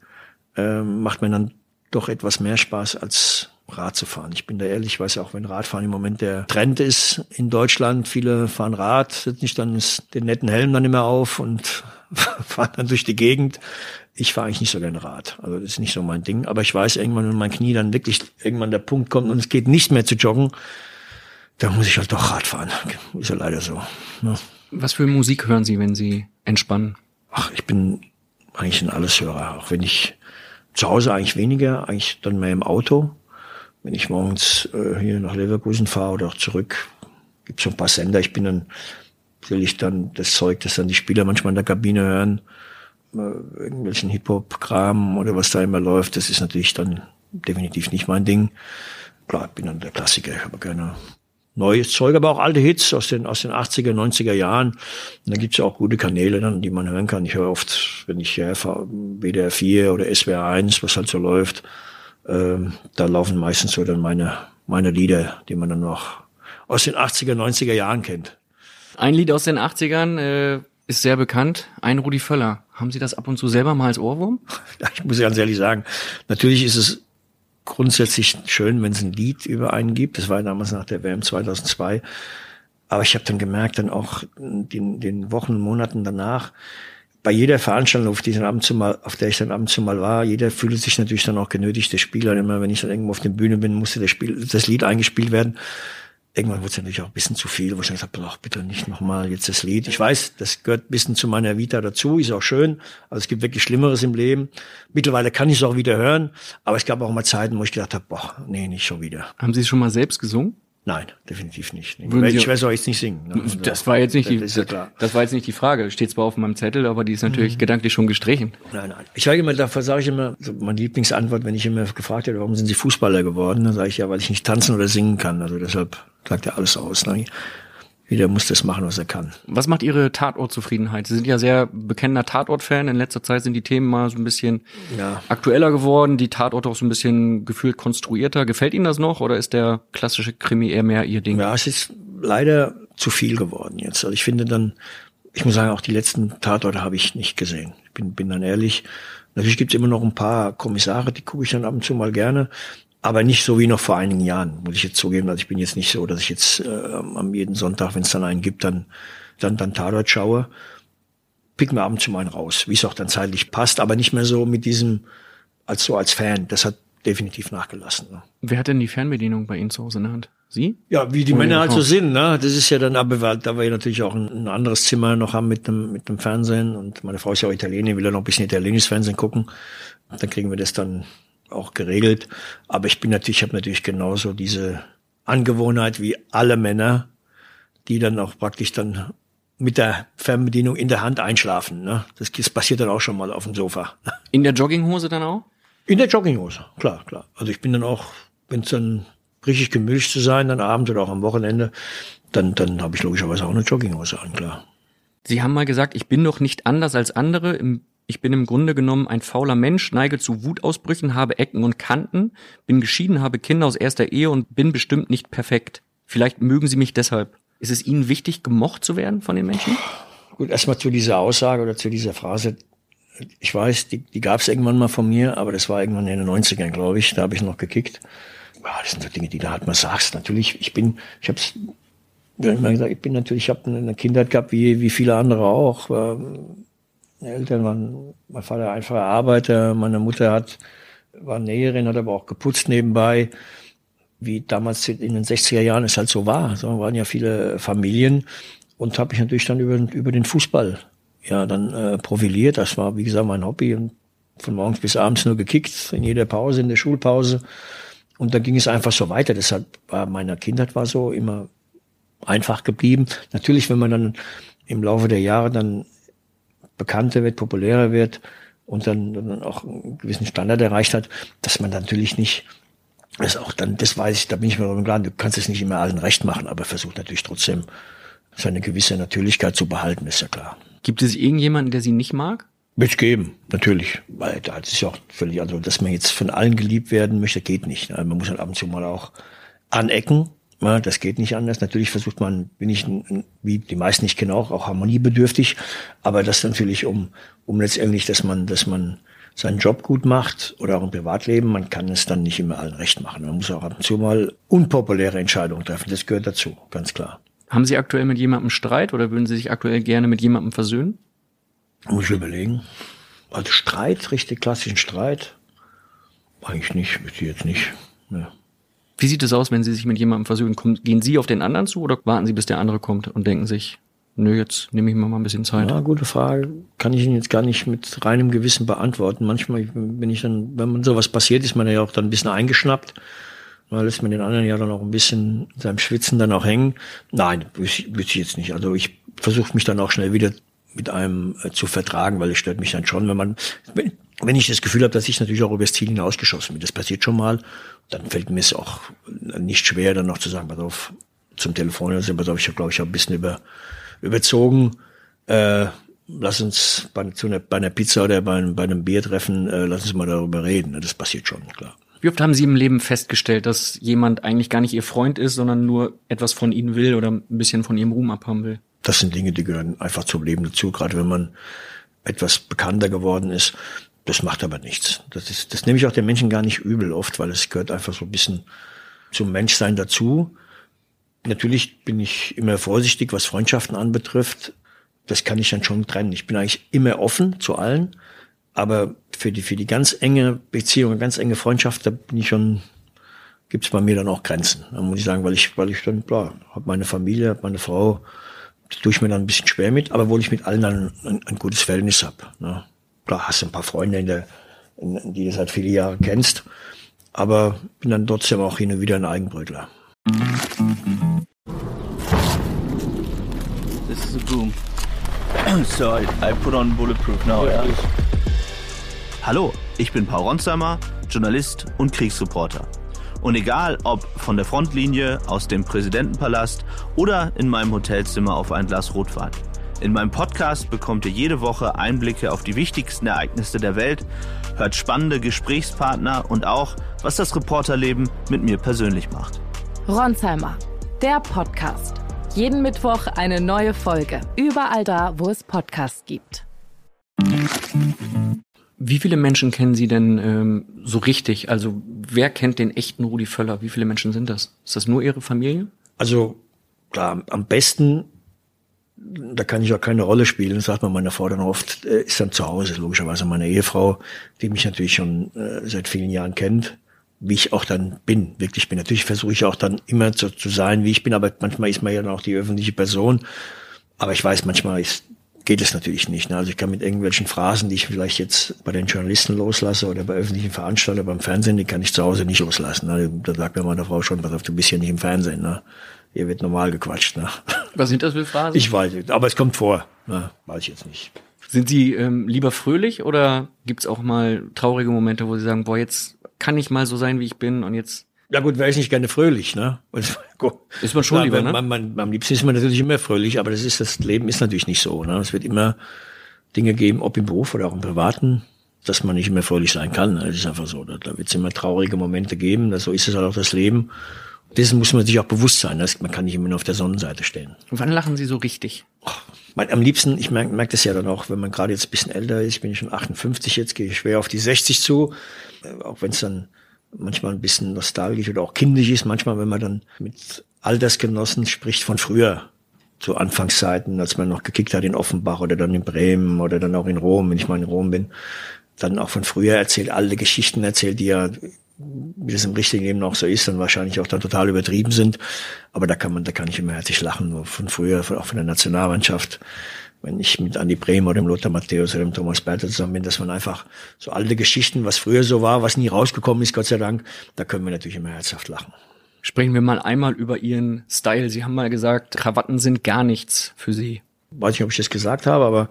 [SPEAKER 1] äh, macht mir dann doch etwas mehr Spaß als Rad zu fahren. Ich bin da ehrlich, ich weiß ja auch, wenn Radfahren im Moment der Trend ist in Deutschland, viele fahren Rad, setzen sich dann den netten Helm dann immer auf und fahren dann durch die Gegend. Ich fahre eigentlich nicht so gerne Rad. Also das ist nicht so mein Ding. Aber ich weiß irgendwann, wenn mein Knie dann wirklich irgendwann der Punkt kommt und es geht nicht mehr zu joggen, dann muss ich halt doch Rad fahren. Ist ja leider so. Ne?
[SPEAKER 3] Was für Musik hören Sie, wenn Sie entspannen?
[SPEAKER 1] Ach, ich bin eigentlich ein Alleshörer. Auch wenn ich zu Hause eigentlich weniger, eigentlich dann mehr im Auto. Wenn ich morgens äh, hier nach Leverkusen fahre oder auch zurück, gibt so ein paar Sender. Ich bin dann will ich dann das Zeug, das dann die Spieler manchmal in der Kabine hören, äh, irgendwelchen Hip-Hop-Kram oder was da immer läuft, das ist natürlich dann definitiv nicht mein Ding. Klar, ich bin dann der Klassiker, ich habe gerne neues Zeug, aber auch alte Hits aus den, aus den 80er, 90er Jahren. Und da gibt's ja auch gute Kanäle dann, die man hören kann. Ich höre oft, wenn ich hier WDR 4 oder SWR 1, was halt so läuft, ähm, da laufen meistens so dann meine, meine Lieder, die man dann noch aus den 80er, 90er Jahren kennt.
[SPEAKER 3] Ein Lied aus den 80ern äh, ist sehr bekannt, ein Rudi Völler. Haben Sie das ab und zu selber mal als Ohrwurm?
[SPEAKER 1] Ich muss ganz ehrlich sagen, natürlich ist es grundsätzlich schön, wenn es ein Lied über einen gibt. Das war damals nach der WM 2002. Aber ich habe dann gemerkt, dann auch den, den Wochen und Monaten danach, bei jeder Veranstaltung, auf, die ich dann ab und zu mal, auf der ich dann ab und zu mal war, jeder fühlt sich natürlich dann auch genötigt, der Spieler. Immer wenn ich dann irgendwo auf der Bühne bin, musste das, Spiel, das Lied eingespielt werden irgendwann wurde es natürlich auch ein bisschen zu viel, wo ich gesagt habe, bitte nicht nochmal jetzt das Lied. Ich weiß, das gehört ein bisschen zu meiner Vita dazu, ist auch schön. Also es gibt wirklich Schlimmeres im Leben. Mittlerweile kann ich es auch wieder hören, aber es gab auch mal Zeiten, wo ich gedacht habe, boah, nee, nicht schon wieder.
[SPEAKER 3] Haben Sie es schon mal selbst gesungen?
[SPEAKER 1] Nein, definitiv nicht. Würden ich werde auch jetzt nicht singen.
[SPEAKER 3] Ne? Also, das war jetzt nicht die, ja das war jetzt nicht die Frage. Steht zwar auf meinem Zettel, aber die ist natürlich mhm. gedanklich schon gestrichen.
[SPEAKER 1] Nein, nein. Ich sage immer, dafür sage ich immer, so meine Lieblingsantwort, wenn ich immer gefragt werde, warum sind Sie Fußballer geworden, dann sage ich ja, weil ich nicht tanzen oder singen kann. Also deshalb sagt er alles aus. Ne? Jeder muss das machen, was er kann.
[SPEAKER 3] Was macht Ihre Tatortzufriedenheit? Sie sind ja sehr bekennender Tatort-Fan. In letzter Zeit sind die Themen mal so ein bisschen ja. aktueller geworden, die Tatorte auch so ein bisschen gefühlt konstruierter. Gefällt Ihnen das noch oder ist der klassische Krimi eher mehr Ihr Ding?
[SPEAKER 1] Ja, es ist leider zu viel geworden jetzt. Also ich finde dann, ich muss sagen, auch die letzten Tatorte habe ich nicht gesehen. Ich bin, bin dann ehrlich. Natürlich gibt es immer noch ein paar Kommissare, die gucke ich dann ab und zu mal gerne aber nicht so wie noch vor einigen Jahren, muss ich jetzt zugeben. Also ich bin jetzt nicht so, dass ich jetzt äh, am jeden Sonntag, wenn es dann einen gibt, dann dann dann Tatort schaue. Pick mir abends schon einen raus, wie es auch dann zeitlich passt, aber nicht mehr so mit diesem als so als Fan. Das hat definitiv nachgelassen. Ne?
[SPEAKER 3] Wer hat denn die Fernbedienung bei Ihnen zu Hause in der Hand? Sie?
[SPEAKER 1] Ja, wie die Oder Männer halt so sind, ne? Das ist ja dann aber, da wir natürlich auch ein, ein, anderes Zimmer noch haben mit dem, mit dem Fernsehen und meine Frau ist ja auch Italienerin, will ja noch ein bisschen italienisches Fernsehen gucken. Dann kriegen wir das dann auch geregelt. Aber ich bin natürlich, ich habe natürlich genauso diese Angewohnheit wie alle Männer, die dann auch praktisch dann mit der Fernbedienung in der Hand einschlafen. Ne? Das, das passiert dann auch schon mal auf dem Sofa.
[SPEAKER 3] In der Jogginghose dann auch?
[SPEAKER 1] In der Jogginghose, klar, klar. Also ich bin dann auch, wenn es dann richtig gemüscht zu sein, dann abends oder auch am Wochenende, dann, dann habe ich logischerweise auch eine Jogginghose an, klar.
[SPEAKER 3] Sie haben mal gesagt, ich bin doch nicht anders als andere. Im, ich bin im Grunde genommen ein fauler Mensch, neige zu Wutausbrüchen, habe Ecken und Kanten, bin geschieden, habe Kinder aus erster Ehe und bin bestimmt nicht perfekt. Vielleicht mögen Sie mich deshalb. Ist es Ihnen wichtig, gemocht zu werden von den Menschen?
[SPEAKER 1] Gut, erstmal zu dieser Aussage oder zu dieser Phrase. Ich weiß, die, die gab es irgendwann mal von mir, aber das war irgendwann in den 90ern, glaube ich. Da habe ich noch gekickt. Ja, das sind so Dinge, die du halt mal sagst. Natürlich, ich bin, ich habe ja, ich, gesagt, ich bin natürlich, ich habe eine Kindheit gehabt, wie, wie viele andere auch. Meine Eltern waren, mein Vater einfacher Arbeiter, meine Mutter hat, war Näherin, hat aber auch geputzt nebenbei. Wie damals in den 60er Jahren es halt so war. So waren ja viele Familien und habe ich natürlich dann über, über den Fußball ja dann äh, profiliert. Das war, wie gesagt, mein Hobby und von morgens bis abends nur gekickt, in jeder Pause, in der Schulpause. Und da ging es einfach so weiter. Deshalb war meiner Kindheit war so immer einfach geblieben. Natürlich, wenn man dann im Laufe der Jahre dann bekannter wird, populärer wird und dann, dann auch einen gewissen Standard erreicht hat, dass man natürlich nicht, das auch dann, das weiß ich, da bin ich mir klar, du kannst es nicht immer allen recht machen, aber versucht natürlich trotzdem seine gewisse Natürlichkeit zu behalten, ist ja klar.
[SPEAKER 3] Gibt es irgendjemanden, der sie nicht mag?
[SPEAKER 1] Wird geben, natürlich. Weil da ist ja auch völlig, also dass man jetzt von allen geliebt werden möchte, geht nicht. Also man muss halt ab und zu mal auch anecken ja, das geht nicht anders. Natürlich versucht man, bin ich, wie die meisten ich kenne auch, auch harmoniebedürftig. Aber das natürlich um, um letztendlich, dass man, dass man seinen Job gut macht oder auch im Privatleben, man kann es dann nicht immer allen recht machen. Man muss auch ab und zu mal unpopuläre Entscheidungen treffen. Das gehört dazu, ganz klar.
[SPEAKER 3] Haben Sie aktuell mit jemandem Streit oder würden Sie sich aktuell gerne mit jemandem versöhnen?
[SPEAKER 1] Muss ich überlegen. Also Streit, richtig klassischen Streit? Eigentlich nicht, möchte ich jetzt nicht. Ja.
[SPEAKER 3] Wie sieht es aus, wenn Sie sich mit jemandem versöhnen? Gehen Sie auf den anderen zu oder warten Sie, bis der andere kommt und denken sich, nö, jetzt nehme ich mir mal ein bisschen Zeit?
[SPEAKER 1] Ja, gute Frage. Kann ich Ihnen jetzt gar nicht mit reinem Gewissen beantworten. Manchmal bin ich dann, wenn man sowas passiert, ist man ja auch dann ein bisschen eingeschnappt. Da lässt man den anderen ja dann auch ein bisschen in seinem Schwitzen dann auch hängen. Nein, wüsste ich jetzt nicht. Also ich versuche mich dann auch schnell wieder mit einem äh, zu vertragen, weil es stört mich dann schon, wenn man, wenn ich das Gefühl habe, dass ich natürlich auch über das Ziel hinausgeschossen bin. Das passiert schon mal dann fällt mir es auch nicht schwer, dann noch zu sagen, pass auf, zum Telefon, also pass auf, ich glaube, ich habe ein bisschen über, überzogen. Äh, lass uns bei, zu einer, bei einer Pizza oder bei, bei einem Bier treffen, äh, lass uns mal darüber reden. Das passiert schon, klar.
[SPEAKER 3] Wie oft haben Sie im Leben festgestellt, dass jemand eigentlich gar nicht Ihr Freund ist, sondern nur etwas von Ihnen will oder ein bisschen von Ihrem Ruhm abhaben will?
[SPEAKER 1] Das sind Dinge, die gehören einfach zum Leben dazu, gerade wenn man etwas bekannter geworden ist. Das macht aber nichts. Das, ist, das nehme ich auch den Menschen gar nicht übel oft, weil es gehört einfach so ein bisschen zum Menschsein dazu. Natürlich bin ich immer vorsichtig, was Freundschaften anbetrifft. Das kann ich dann schon trennen. Ich bin eigentlich immer offen zu allen, aber für die für die ganz enge Beziehung, ganz enge Freundschaft, da bin ich schon gibt es bei mir dann auch Grenzen. Da muss ich sagen, weil ich weil ich dann klar habe meine Familie, hab meine Frau, das tue ich mir dann ein bisschen schwer mit, aber wo ich mit allen dann ein, ein gutes Verhältnis habe. Ne? Klar hast du ein paar Freunde, in der, in, die du seit viele Jahre kennst, aber bin dann trotzdem auch hin und wieder ein Eigenbrötler.
[SPEAKER 7] This is a boom. so I, I put on bulletproof now. Yeah. Hallo, ich bin Paul Ronsheimer, Journalist und Kriegsreporter. Und egal ob von der Frontlinie, aus dem Präsidentenpalast oder in meinem Hotelzimmer auf ein Glas Rotwein. In meinem Podcast bekommt ihr jede Woche Einblicke auf die wichtigsten Ereignisse der Welt, hört spannende Gesprächspartner und auch, was das Reporterleben mit mir persönlich macht.
[SPEAKER 8] Ronsheimer, der Podcast. Jeden Mittwoch eine neue Folge. Überall da, wo es Podcasts gibt.
[SPEAKER 3] Wie viele Menschen kennen Sie denn ähm, so richtig? Also wer kennt den echten Rudi Völler? Wie viele Menschen sind das? Ist das nur Ihre Familie?
[SPEAKER 1] Also klar, am besten da kann ich auch keine Rolle spielen, sagt man meiner Frau dann oft, äh, ist dann zu Hause, logischerweise meine Ehefrau, die mich natürlich schon äh, seit vielen Jahren kennt, wie ich auch dann bin, wirklich bin. Natürlich versuche ich auch dann immer zu, zu sein, wie ich bin, aber manchmal ist man ja dann auch die öffentliche Person. Aber ich weiß, manchmal ist, geht es natürlich nicht. Ne? Also ich kann mit irgendwelchen Phrasen, die ich vielleicht jetzt bei den Journalisten loslasse oder bei öffentlichen Veranstaltern beim Fernsehen, die kann ich zu Hause nicht loslassen. Ne? Da sagt mir meine Frau schon, pass auf, du bist hier nicht im Fernsehen. Ne? Hier wird normal gequatscht. Ne?
[SPEAKER 3] Was sind das für Phrasen?
[SPEAKER 1] Ich weiß nicht, aber es kommt vor. Ne? Weiß ich jetzt nicht.
[SPEAKER 3] Sind Sie ähm, lieber fröhlich oder gibt es auch mal traurige Momente, wo Sie sagen, boah, jetzt kann ich mal so sein, wie ich bin und jetzt
[SPEAKER 1] Ja gut, wäre ich nicht gerne fröhlich, ne?
[SPEAKER 3] Ist man schon lieber, ne?
[SPEAKER 1] Man, man, man, am liebsten ist man natürlich immer fröhlich, aber das ist das Leben ist natürlich nicht so. Ne? Es wird immer Dinge geben, ob im Beruf oder auch im Privaten, dass man nicht immer fröhlich sein kann. Das ist einfach so. Da, da wird es immer traurige Momente geben. So ist es halt auch das Leben. Dessen muss man sich auch bewusst sein. Dass man kann nicht immer nur auf der Sonnenseite stehen.
[SPEAKER 3] Wann lachen Sie so richtig?
[SPEAKER 1] Mein, am liebsten, ich merke merk das ja dann auch, wenn man gerade jetzt ein bisschen älter ist, bin ich schon 58, jetzt gehe ich schwer auf die 60 zu, äh, auch wenn es dann manchmal ein bisschen nostalgisch oder auch kindisch ist, manchmal, wenn man dann mit Altersgenossen spricht von früher, zu Anfangszeiten, als man noch gekickt hat in Offenbach oder dann in Bremen oder dann auch in Rom, wenn ich mal in Rom bin, dann auch von früher erzählt, alte Geschichten erzählt, die ja, wie das im richtigen Leben auch so ist, dann wahrscheinlich auch dann total übertrieben sind. Aber da kann man, da kann ich immer herzlich lachen, von früher, auch von der Nationalmannschaft wenn ich mit Andi Bremer oder dem Lothar Matthäus oder dem Thomas Bertel zusammen bin, dass man einfach so alte Geschichten, was früher so war, was nie rausgekommen ist, Gott sei Dank, da können wir natürlich immer herzhaft lachen.
[SPEAKER 3] Sprechen wir mal einmal über Ihren Style. Sie haben mal gesagt, Krawatten sind gar nichts für Sie.
[SPEAKER 1] Weiß nicht, ob ich das gesagt habe, aber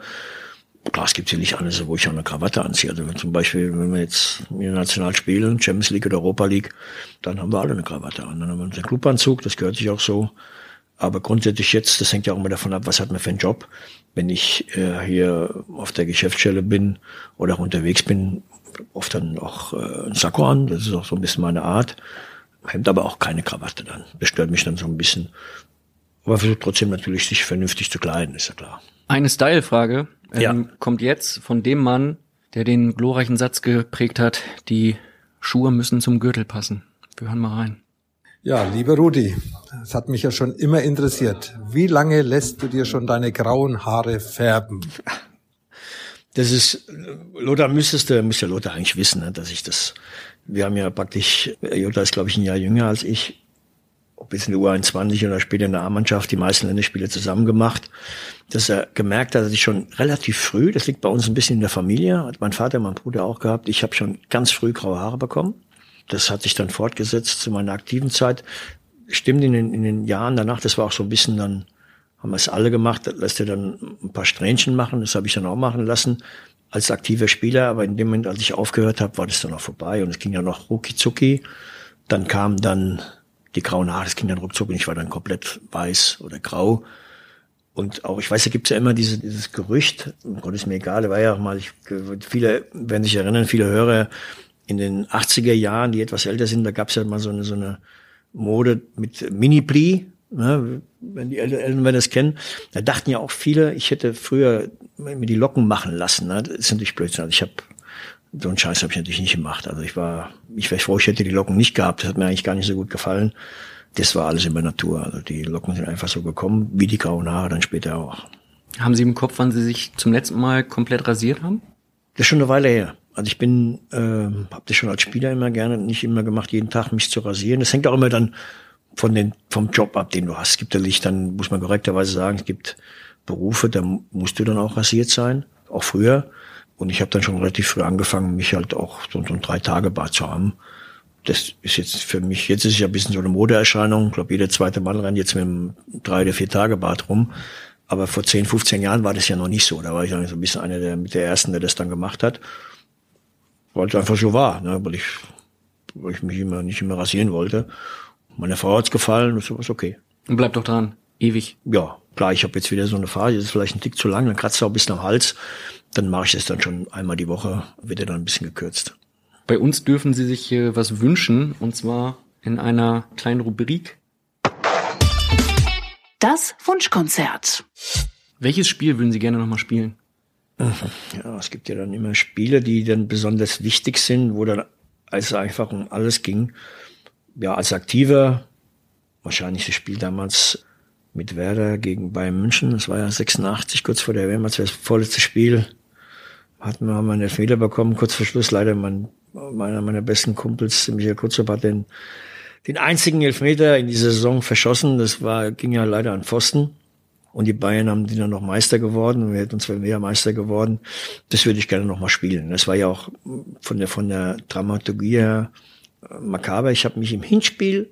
[SPEAKER 1] klar, es gibt ja nicht alles, wo ich auch eine Krawatte anziehe. Also zum Beispiel, wenn wir jetzt international spielen, Champions League oder Europa League, dann haben wir alle eine Krawatte an. Dann haben wir unseren Clubanzug, das gehört sich auch so. Aber grundsätzlich jetzt, das hängt ja auch immer davon ab, was hat man für einen Job. Wenn ich äh, hier auf der Geschäftsstelle bin oder auch unterwegs bin, oft dann auch äh, ein Sakko an, das ist auch so ein bisschen meine Art. Hemd aber auch keine Krawatte dann. Das stört mich dann so ein bisschen. Aber versucht trotzdem natürlich, sich vernünftig zu kleiden, ist ja klar.
[SPEAKER 3] Eine Style-Frage ähm,
[SPEAKER 1] Ja.
[SPEAKER 3] kommt jetzt von dem Mann, der den glorreichen Satz geprägt hat, die Schuhe müssen zum Gürtel passen. Wir hören mal rein.
[SPEAKER 9] Ja, lieber Rudi, es hat mich ja schon immer interessiert. Wie lange lässt du dir schon deine grauen Haare färben?
[SPEAKER 1] Das ist, Lothar müsstest du, muss ja Lothar eigentlich wissen, ne, dass ich das, wir haben ja praktisch, Jutta ist glaube ich ein Jahr jünger als ich, ob jetzt in der U21 oder später in der A-Mannschaft, die meisten Länderspiele zusammen gemacht, dass er gemerkt hat, dass ich schon relativ früh, das liegt bei uns ein bisschen in der Familie, hat mein Vater, mein Bruder auch gehabt, ich habe schon ganz früh graue Haare bekommen. Das hat sich dann fortgesetzt zu meiner aktiven Zeit. Stimmt in den, in den Jahren danach, das war auch so ein bisschen dann, haben wir es alle gemacht, lässt er dann ein paar Strähnchen machen, das habe ich dann auch machen lassen als aktiver Spieler, aber in dem Moment, als ich aufgehört habe, war das dann auch vorbei und es ging ja noch rucki zucki. Dann kamen dann die grauen Haare, das ging dann ruckzuck und ich war dann komplett weiß oder grau. Und auch, ich weiß, da gibt's ja immer diese, dieses Gerücht, Gott ist mir egal, da war ja auch mal, ich, viele werden sich erinnern, viele Hörer in den 80er Jahren, die etwas älter sind, da gab's ja mal so eine, so eine Mode mit Mini-Pli, ne, wenn die Eltern werden das kennen. Da dachten ja auch viele, ich hätte früher mir die Locken machen lassen. Ne? Das ist natürlich Blödsinn. Also ich habe so einen Scheiß habe ich natürlich nicht gemacht. Also ich war, ich wäre froh, ich hätte die Locken nicht gehabt. Das hat mir eigentlich gar nicht so gut gefallen. Das war alles immer Natur. Also die Locken sind einfach so gekommen, wie die grauen Haare dann später auch.
[SPEAKER 3] Haben Sie im Kopf, wann Sie sich zum letzten Mal komplett rasiert haben?
[SPEAKER 1] Das ist schon eine Weile her. Also ich bin, ähm, habe das schon als Spieler immer gerne, nicht immer gemacht, jeden Tag mich zu rasieren. Das hängt auch immer dann von den, vom Job ab, den du hast. Es gibt natürlich dann, muss man korrekterweise sagen, es gibt Berufe, da musst du dann auch rasiert sein, auch früher. Und ich habe dann schon relativ früh angefangen, mich halt auch so, so ein Drei-Tage-Bad zu haben. Das ist jetzt für mich, jetzt ist es ja ein bisschen so eine Modeerscheinung. Ich glaube, jeder zweite Mann rennt jetzt mit einem Drei- oder Vier-Tage-Bad rum. Aber vor 10, 15 Jahren war das ja noch nicht so. Da war ich dann so ein bisschen einer der, mit der Ersten, der das dann gemacht hat. Weil es einfach so war, ne? weil, ich, weil ich mich immer nicht immer rasieren wollte. Meine Frau hat's gefallen, das ist okay.
[SPEAKER 3] Und bleibt doch dran. Ewig.
[SPEAKER 1] Ja, klar, ich habe jetzt wieder so eine Phase, das ist vielleicht ein Tick zu lang, dann kratzt er auch ein bisschen am Hals. Dann mache ich das dann schon einmal die Woche, wird er dann ein bisschen gekürzt.
[SPEAKER 3] Bei uns dürfen Sie sich äh, was wünschen, und zwar in einer kleinen Rubrik.
[SPEAKER 2] Das Wunschkonzert.
[SPEAKER 3] Welches Spiel würden Sie gerne nochmal spielen?
[SPEAKER 1] Ja, es gibt ja dann immer Spiele, die dann besonders wichtig sind, wo dann es einfach um alles ging. Ja, als Aktiver, wahrscheinlich das Spiel damals mit Werder gegen Bayern München, das war ja 86, kurz vor der WM, als wir das vorletzte Spiel hatten wir haben wir einen Elfmeter bekommen, kurz vor Schluss leider mein, meiner meiner besten Kumpels, Michael Kurzop, hat den, den einzigen Elfmeter in dieser Saison verschossen, das war, ging ja leider an Pfosten. Und die Bayern haben die dann noch Meister geworden wir hätten uns mehr Meister geworden. Das würde ich gerne noch mal spielen. Das war ja auch von der von der Dramaturgie her makaber. Ich habe mich im Hinspiel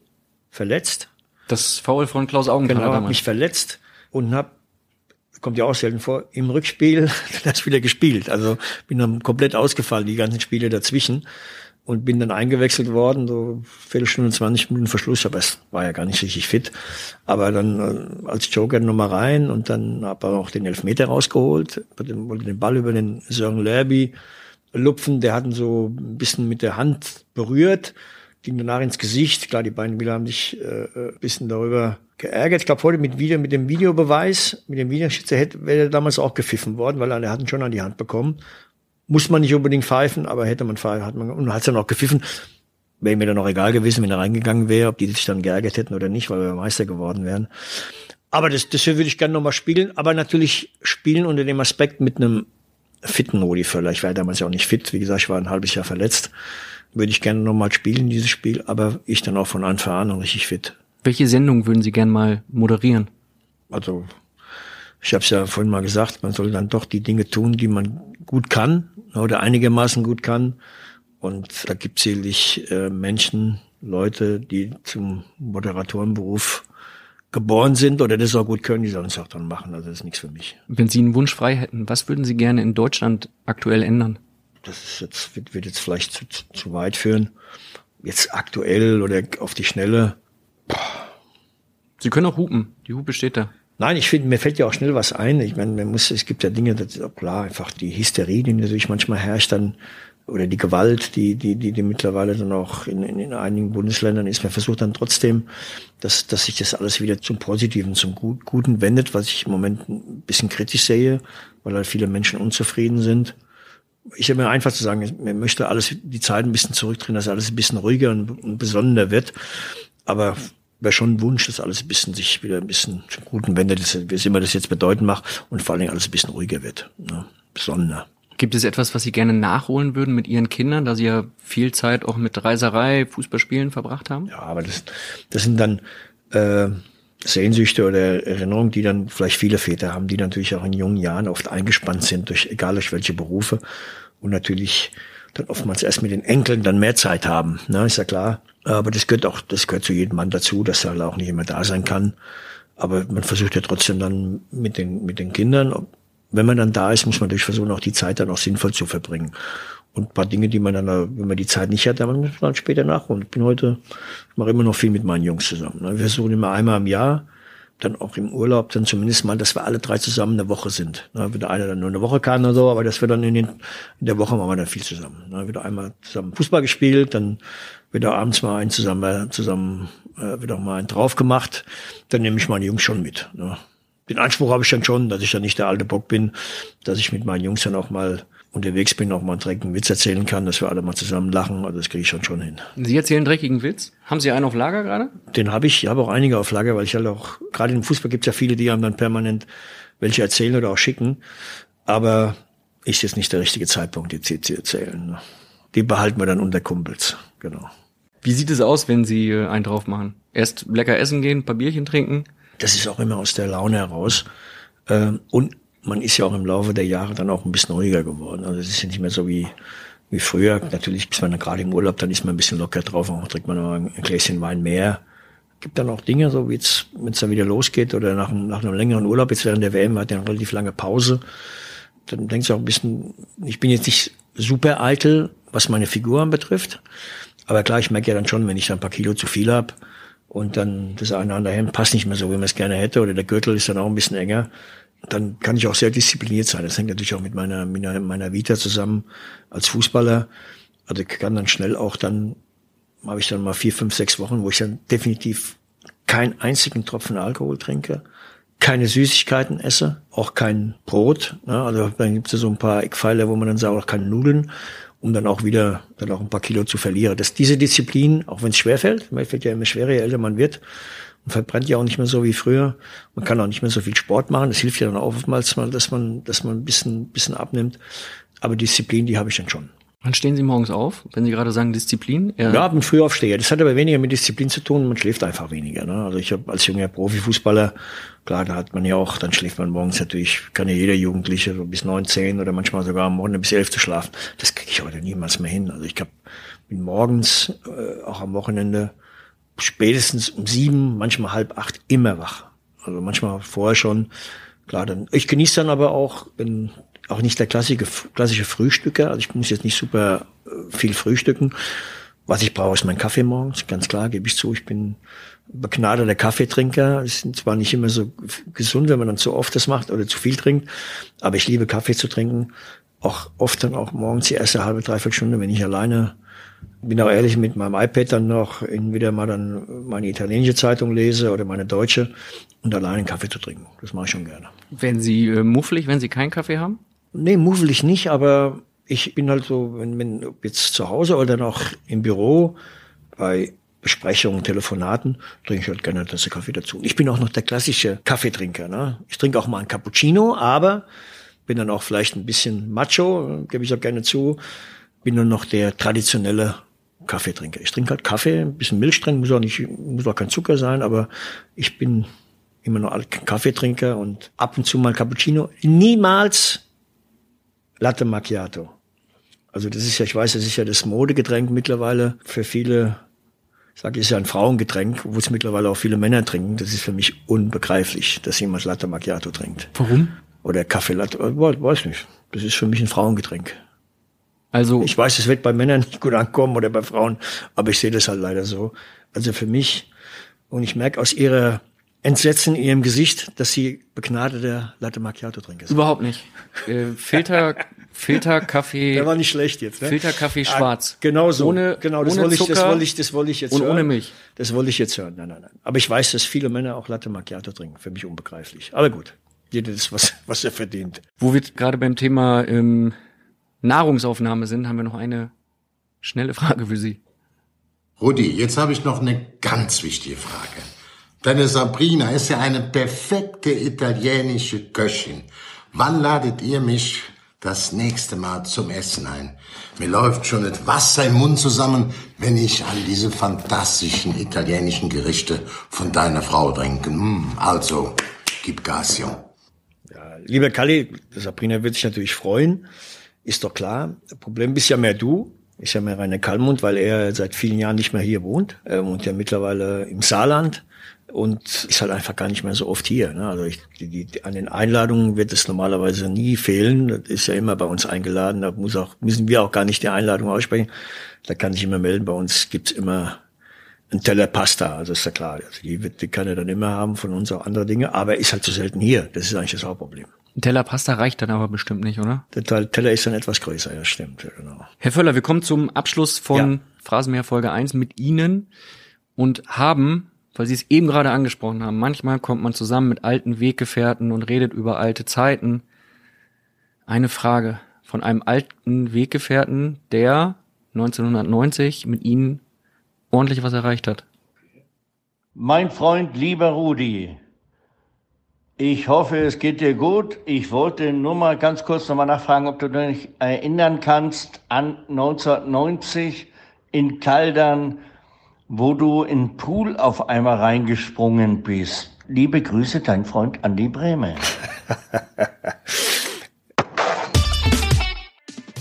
[SPEAKER 1] verletzt.
[SPEAKER 3] Das Foul von Klaus Augenthaler
[SPEAKER 1] Genau, habe mich verletzt und habe kommt ja auch selten vor, im Rückspiel das wieder gespielt. Also bin dann komplett ausgefallen, die ganzen Spiele dazwischen. und bin dann eingewechselt worden, so Viertelstunde, 20 Minuten Verschluss, aber es war ja gar nicht richtig fit. Aber dann äh, als Joker nochmal rein und dann habe er auch den Elfmeter rausgeholt, wollte den Ball über den Sören Lerby lupfen, der hat ihn so ein bisschen mit der Hand berührt, ging danach ins Gesicht. Klar, die beiden Spieler haben sich äh, ein bisschen darüber geärgert. Ich glaube, heute mit, Video, mit dem Videobeweis, mit dem Videoschützer hätte wäre er damals auch gepfiffen worden, weil er hat ihn schon an die Hand bekommen. Muss man nicht unbedingt pfeifen, aber hätte man pfeifen, hat man, und hat es dann auch gepfiffen. Wäre mir dann auch egal gewesen, wenn er reingegangen wäre, ob die sich dann geärgert hätten oder nicht, weil wir Meister geworden wären. Aber das, das würde ich gerne nochmal spielen, aber natürlich spielen unter dem Aspekt mit einem fitten Rudi Völler. Ich war damals ja auch nicht fit. Wie gesagt, ich war ein halbes Jahr verletzt. Würde ich gerne nochmal spielen, dieses Spiel, aber ich dann auch von Anfang an richtig fit.
[SPEAKER 3] Welche Sendung würden Sie gerne mal moderieren?
[SPEAKER 1] Also, ich habe es ja vorhin mal gesagt, man soll dann doch die Dinge tun, die man gut kann oder einigermaßen gut kann. Und da gibt es sicherlich äh, Menschen, Leute, die zum Moderatorenberuf geboren sind oder das auch gut können, die sollen es auch dann machen. Also das ist nichts für mich.
[SPEAKER 3] Wenn Sie einen Wunsch frei hätten, was würden Sie gerne in Deutschland aktuell ändern?
[SPEAKER 1] Das ist jetzt, wird, wird jetzt vielleicht zu, zu, zu weit führen. Jetzt aktuell oder auf die Schnelle.
[SPEAKER 3] Boah. Sie können auch hupen. Die Hupe steht da.
[SPEAKER 1] Nein, ich finde, mir fällt ja auch schnell was ein. Ich meine, man muss, es gibt ja Dinge, das ist auch klar, einfach die Hysterie, die natürlich manchmal herrscht, dann oder die Gewalt, die, die, die, die mittlerweile dann auch in, in, in einigen Bundesländern ist. Man versucht dann trotzdem, dass, dass sich das alles wieder zum Positiven, zum Guten wendet, was ich im Moment ein bisschen kritisch sehe, weil halt viele Menschen unzufrieden sind. Ich habe mir einfach zu sagen, man möchte alles, die Zeit ein bisschen zurückdrehen, dass alles ein bisschen ruhiger und, besonnener wird. Aber wäre schon ein Wunsch, dass alles ein bisschen sich wieder ein bisschen zum Guten wendet, wie immer das jetzt bedeuten macht und vor allen Dingen alles ein bisschen ruhiger wird, ne? besonnener.
[SPEAKER 3] Gibt es etwas, was Sie gerne nachholen würden mit Ihren Kindern, da Sie ja viel Zeit auch mit Reiserei, Fußballspielen verbracht haben?
[SPEAKER 1] Ja, aber das, das sind dann äh, Sehnsüchte oder Erinnerungen, die dann vielleicht viele Väter haben, die natürlich auch in jungen Jahren oft eingespannt sind, durch egal durch welche Berufe und natürlich dann oftmals erst mit den Enkeln dann mehr Zeit haben. Ne, ist ja klar. Aber das gehört auch, das gehört zu jedem Mann dazu, dass er auch nicht immer da sein kann. Aber man versucht ja trotzdem dann mit den, mit den Kindern, wenn man dann da ist, muss man natürlich versuchen, auch die Zeit dann auch sinnvoll zu verbringen. Und ein paar Dinge, die man dann, wenn man die Zeit nicht hat, dann muss man dann später nachholen. Ich bin heute, ich mache immer noch viel mit meinen Jungs zusammen. Ne. Wir versuchen immer einmal im Jahr, dann auch im Urlaub, dann zumindest mal, dass wir alle drei zusammen eine Woche sind. Ne, wieder einer dann nur eine Woche kann oder so, aber dass wir dann in, den, in der Woche machen wir dann viel zusammen. Ne, wieder einmal zusammen Fußball gespielt, dann wieder abends mal einen zusammen, zusammen äh, wieder mal einen drauf gemacht. Dann nehme ich meine Jungs schon mit. Den Anspruch habe ich dann schon, dass ich dann nicht der alte Bock bin, dass ich mit meinen Jungs dann auch mal unterwegs bin, auch mal einen dreckigen Witz erzählen kann, dass wir alle mal zusammen lachen. Also das kriege ich schon schon hin.
[SPEAKER 3] Sie erzählen einen dreckigen Witz? Haben Sie einen auf Lager gerade?
[SPEAKER 1] Den habe ich, ich habe auch einige auf Lager, weil ich halt auch, gerade im Fußball gibt es ja viele, die haben dann permanent welche erzählen oder auch schicken. Aber ist jetzt nicht der richtige Zeitpunkt, die zu erzählen. Die behalten wir dann unter Kumpels, genau.
[SPEAKER 3] Wie sieht es aus, wenn Sie äh, einen drauf machen? Erst lecker essen gehen, ein paar Bierchen trinken?
[SPEAKER 1] Das ist auch immer aus der Laune heraus. Ähm, und man ist ja auch im Laufe der Jahre dann auch ein bisschen ruhiger geworden. Also es ist ja nicht mehr so wie, wie früher. Natürlich ist man dann gerade im Urlaub, dann ist man ein bisschen locker drauf, auch trinkt man noch ein Gläschen Wein mehr. Gibt dann auch Dinge, so wie jetzt, wenn es dann wieder losgeht oder nach, nach einem längeren Urlaub, jetzt während der WM hat ja eine relativ lange Pause. Dann denkst du auch ein bisschen, ich bin jetzt nicht super eitel, was meine Figuren betrifft. Aber klar, ich merke ja dann schon, wenn ich dann ein paar Kilo zu viel habe und dann das eine oder andere Hemd passt nicht mehr so, wie man es gerne hätte, oder der Gürtel ist dann auch ein bisschen enger, dann kann ich auch sehr diszipliniert sein. Das hängt natürlich auch mit meiner, meiner, meiner Vita zusammen als Fußballer. Also ich kann dann schnell auch dann, habe ich dann mal vier, fünf, sechs Wochen, wo ich dann definitiv keinen einzigen Tropfen Alkohol trinke, keine Süßigkeiten esse, auch kein Brot. Ne? Also dann gibt es ja so ein paar Eckpfeiler, wo man dann sagt, auch keine Nudeln, um dann auch wieder dann auch ein paar Kilo zu verlieren. Dass diese Disziplin, auch wenn es schwer fällt, man fällt ja immer schwerer, je älter man wird, man verbrennt ja auch nicht mehr so wie früher. Man kann auch nicht mehr so viel Sport machen. Das hilft ja dann auch oftmals mal, dass man, dass man ein bisschen, bisschen abnimmt. Aber Disziplin, die habe ich dann schon.
[SPEAKER 3] Wann stehen Sie morgens auf, wenn Sie gerade sagen Disziplin?
[SPEAKER 1] Ja, ja bin Frühaufsteher. Das hat aber weniger mit Disziplin zu tun. Man schläft einfach weniger. Ne? Also ich habe als junger Profifußballer, klar, da hat man ja auch, dann schläft man morgens natürlich, kann ja jeder Jugendliche so bis neun, zehn oder manchmal sogar am Morgen bis elf zu schlafen. Das kriege ich heute niemals mehr hin. Also ich hab, bin morgens, äh, auch am Wochenende, spätestens um sieben, manchmal halb acht immer wach. Also manchmal vorher schon. Klar, dann ich genieße dann aber auch, wenn auch nicht der klassische, klassische Frühstücker. Also ich muss jetzt nicht super äh, viel frühstücken. Was ich brauche, ist mein Kaffee morgens, ganz klar, gebe ich zu. Ich bin begnadeter Kaffeetrinker. Es ist zwar nicht immer so gesund, wenn man dann zu oft das macht oder zu viel trinkt, aber ich liebe Kaffee zu trinken. Auch oft dann auch morgens die erste halbe, dreiviertel Stunde, wenn ich alleine bin auch ehrlich mit meinem iPad dann noch entweder mal dann meine italienische Zeitung lese oder meine deutsche und alleine einen Kaffee zu trinken. Das mache ich schon gerne.
[SPEAKER 3] Werden Sie äh, mufflig, wenn Sie keinen Kaffee haben?
[SPEAKER 1] Nee, muffelig nicht, aber ich bin halt so, wenn, wenn jetzt zu Hause oder noch im Büro bei Besprechungen, Telefonaten, trinke ich halt gerne eine Tasse Kaffee dazu. Ich bin auch noch der klassische Kaffeetrinker. Ne? Ich trinke auch mal einen Cappuccino, aber bin dann auch vielleicht ein bisschen macho, gebe ich auch gerne zu. Bin nur noch der traditionelle Kaffeetrinker. Ich trinke halt Kaffee, ein bisschen Milch drin, muss auch nicht, muss auch kein Zucker sein, aber ich bin immer noch Kaffeetrinker und ab und zu mal Cappuccino. Niemals Latte Macchiato. Also das ist ja, ich weiß, das ist ja das Modegetränk mittlerweile für viele. Ich sage, ist ja ein Frauengetränk, wo es mittlerweile auch viele Männer trinken. Das ist für mich unbegreiflich, dass jemand Latte Macchiato trinkt.
[SPEAKER 3] Warum?
[SPEAKER 1] Oder Kaffee Latte, weiß nicht. Das ist für mich ein Frauengetränk.
[SPEAKER 3] Also
[SPEAKER 1] ich weiß, es wird bei Männern nicht gut ankommen oder bei Frauen, aber ich sehe das halt leider so. Also für mich und ich merke aus ihrer Entsetzen in ihrem Gesicht, dass sie begnadeter Latte Macchiato trinken.
[SPEAKER 3] Überhaupt nicht. Äh, Filter, Filterkaffee.
[SPEAKER 1] Der war nicht schlecht jetzt. Ne?
[SPEAKER 3] Filterkaffee schwarz.
[SPEAKER 1] Ah, genau so.
[SPEAKER 3] Ohne,
[SPEAKER 1] genau, das
[SPEAKER 3] ohne
[SPEAKER 1] wollte ich, das wollte ich, das wollte ich jetzt
[SPEAKER 3] und
[SPEAKER 1] hören.
[SPEAKER 3] ohne Milch.
[SPEAKER 1] Das wollte ich jetzt hören. Nein, nein, nein. Aber ich weiß, dass viele Männer auch Latte Macchiato trinken. Für mich unbegreiflich. Aber gut. Jeder das, was, was er verdient.
[SPEAKER 3] Wo wir gerade beim Thema ähm, Nahrungsaufnahme sind, haben wir noch eine schnelle Frage für Sie.
[SPEAKER 5] Rudi, jetzt habe ich noch eine ganz wichtige Frage. Deine Sabrina ist ja eine perfekte italienische Köchin. Wann ladet ihr mich das nächste Mal zum Essen ein? Mir läuft schon das Wasser im Mund zusammen, wenn ich an diese fantastischen italienischen Gerichte von deiner Frau denke. Mm, also, gib Gas, Jung.
[SPEAKER 1] Ja, lieber Kalli, Sabrina wird sich natürlich freuen. Ist doch klar. Problem bist ja mehr du. Ist ja mehr Rainer Kallmund, weil er seit vielen Jahren nicht mehr hier wohnt. Er wohnt ja mittlerweile im Saarland und ist halt einfach gar nicht mehr so oft hier. Ne? Also ich, die, die, an den Einladungen wird es normalerweise nie fehlen. Das ist ja immer bei uns eingeladen. Da muss auch, müssen wir auch gar nicht die Einladung aussprechen. Da kann ich immer melden. Bei uns gibt's immer ein Teller Pasta. Also ist ja klar. Also die, wird, die kann er dann immer haben von uns auch andere Dinge. Aber er ist halt zu selten hier. Das ist eigentlich das Hauptproblem.
[SPEAKER 3] Ein Teller Pasta reicht dann aber bestimmt nicht, oder?
[SPEAKER 1] Der Teller ist dann etwas größer, ja, stimmt. Ja, genau.
[SPEAKER 3] Herr Völler, wir kommen zum Abschluss von
[SPEAKER 1] Ja.
[SPEAKER 3] Phrasenmäher Folge 1 mit Ihnen und haben, weil Sie es eben gerade angesprochen haben, manchmal kommt man zusammen mit alten Weggefährten und redet über alte Zeiten. Eine Frage von einem alten Weggefährten, der 1990 mit Ihnen ordentlich was erreicht hat.
[SPEAKER 10] Mein Freund, lieber Rudi, ich hoffe, es geht dir gut. Ich wollte nur mal ganz kurz nochmal nachfragen, ob du dich erinnern kannst an 1990 in Kaldern, wo du in Pool auf einmal reingesprungen bist. Liebe Grüße, dein Freund Andi Brehme.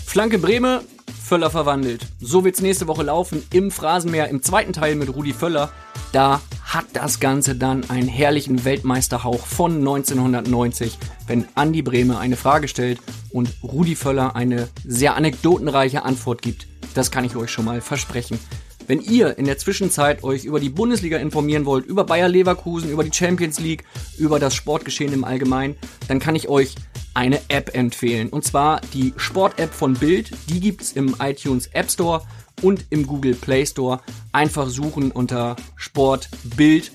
[SPEAKER 3] Flanke Breme, Völler verwandelt. So wird's nächste Woche laufen im Phrasenmäher im zweiten Teil mit Rudi Völler. Da hat das Ganze dann einen herrlichen Weltmeisterhauch von 1990, wenn Andi Breme eine Frage stellt und Rudi Völler eine sehr anekdotenreiche Antwort gibt. Das kann ich euch schon mal versprechen. Wenn ihr in der Zwischenzeit euch über die Bundesliga informieren wollt, über Bayer Leverkusen, über die Champions League, über das Sportgeschehen im Allgemeinen, dann kann ich euch eine App empfehlen. Und zwar die Sport-App von Bild. Die gibt's im iTunes App Store und im Google Play Store. Einfach suchen unter Sport Bild.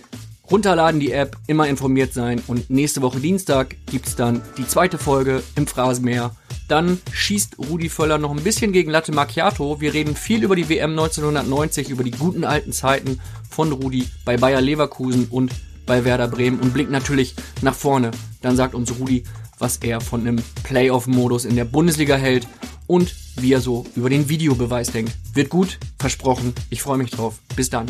[SPEAKER 3] Runterladen die App, immer informiert sein und nächste Woche Dienstag gibt's dann die zweite Folge im Phrasenmäher. Dann schießt Rudi Völler noch ein bisschen gegen Latte Macchiato. Wir reden viel über die WM 1990, über die guten alten Zeiten von Rudi bei Bayer Leverkusen und bei Werder Bremen und blickt natürlich nach vorne. Dann sagt uns Rudi, was er von einem Playoff-Modus in der Bundesliga hält und wie er so über den Videobeweis denkt. Wird gut, versprochen. Ich freue mich drauf. Bis dann.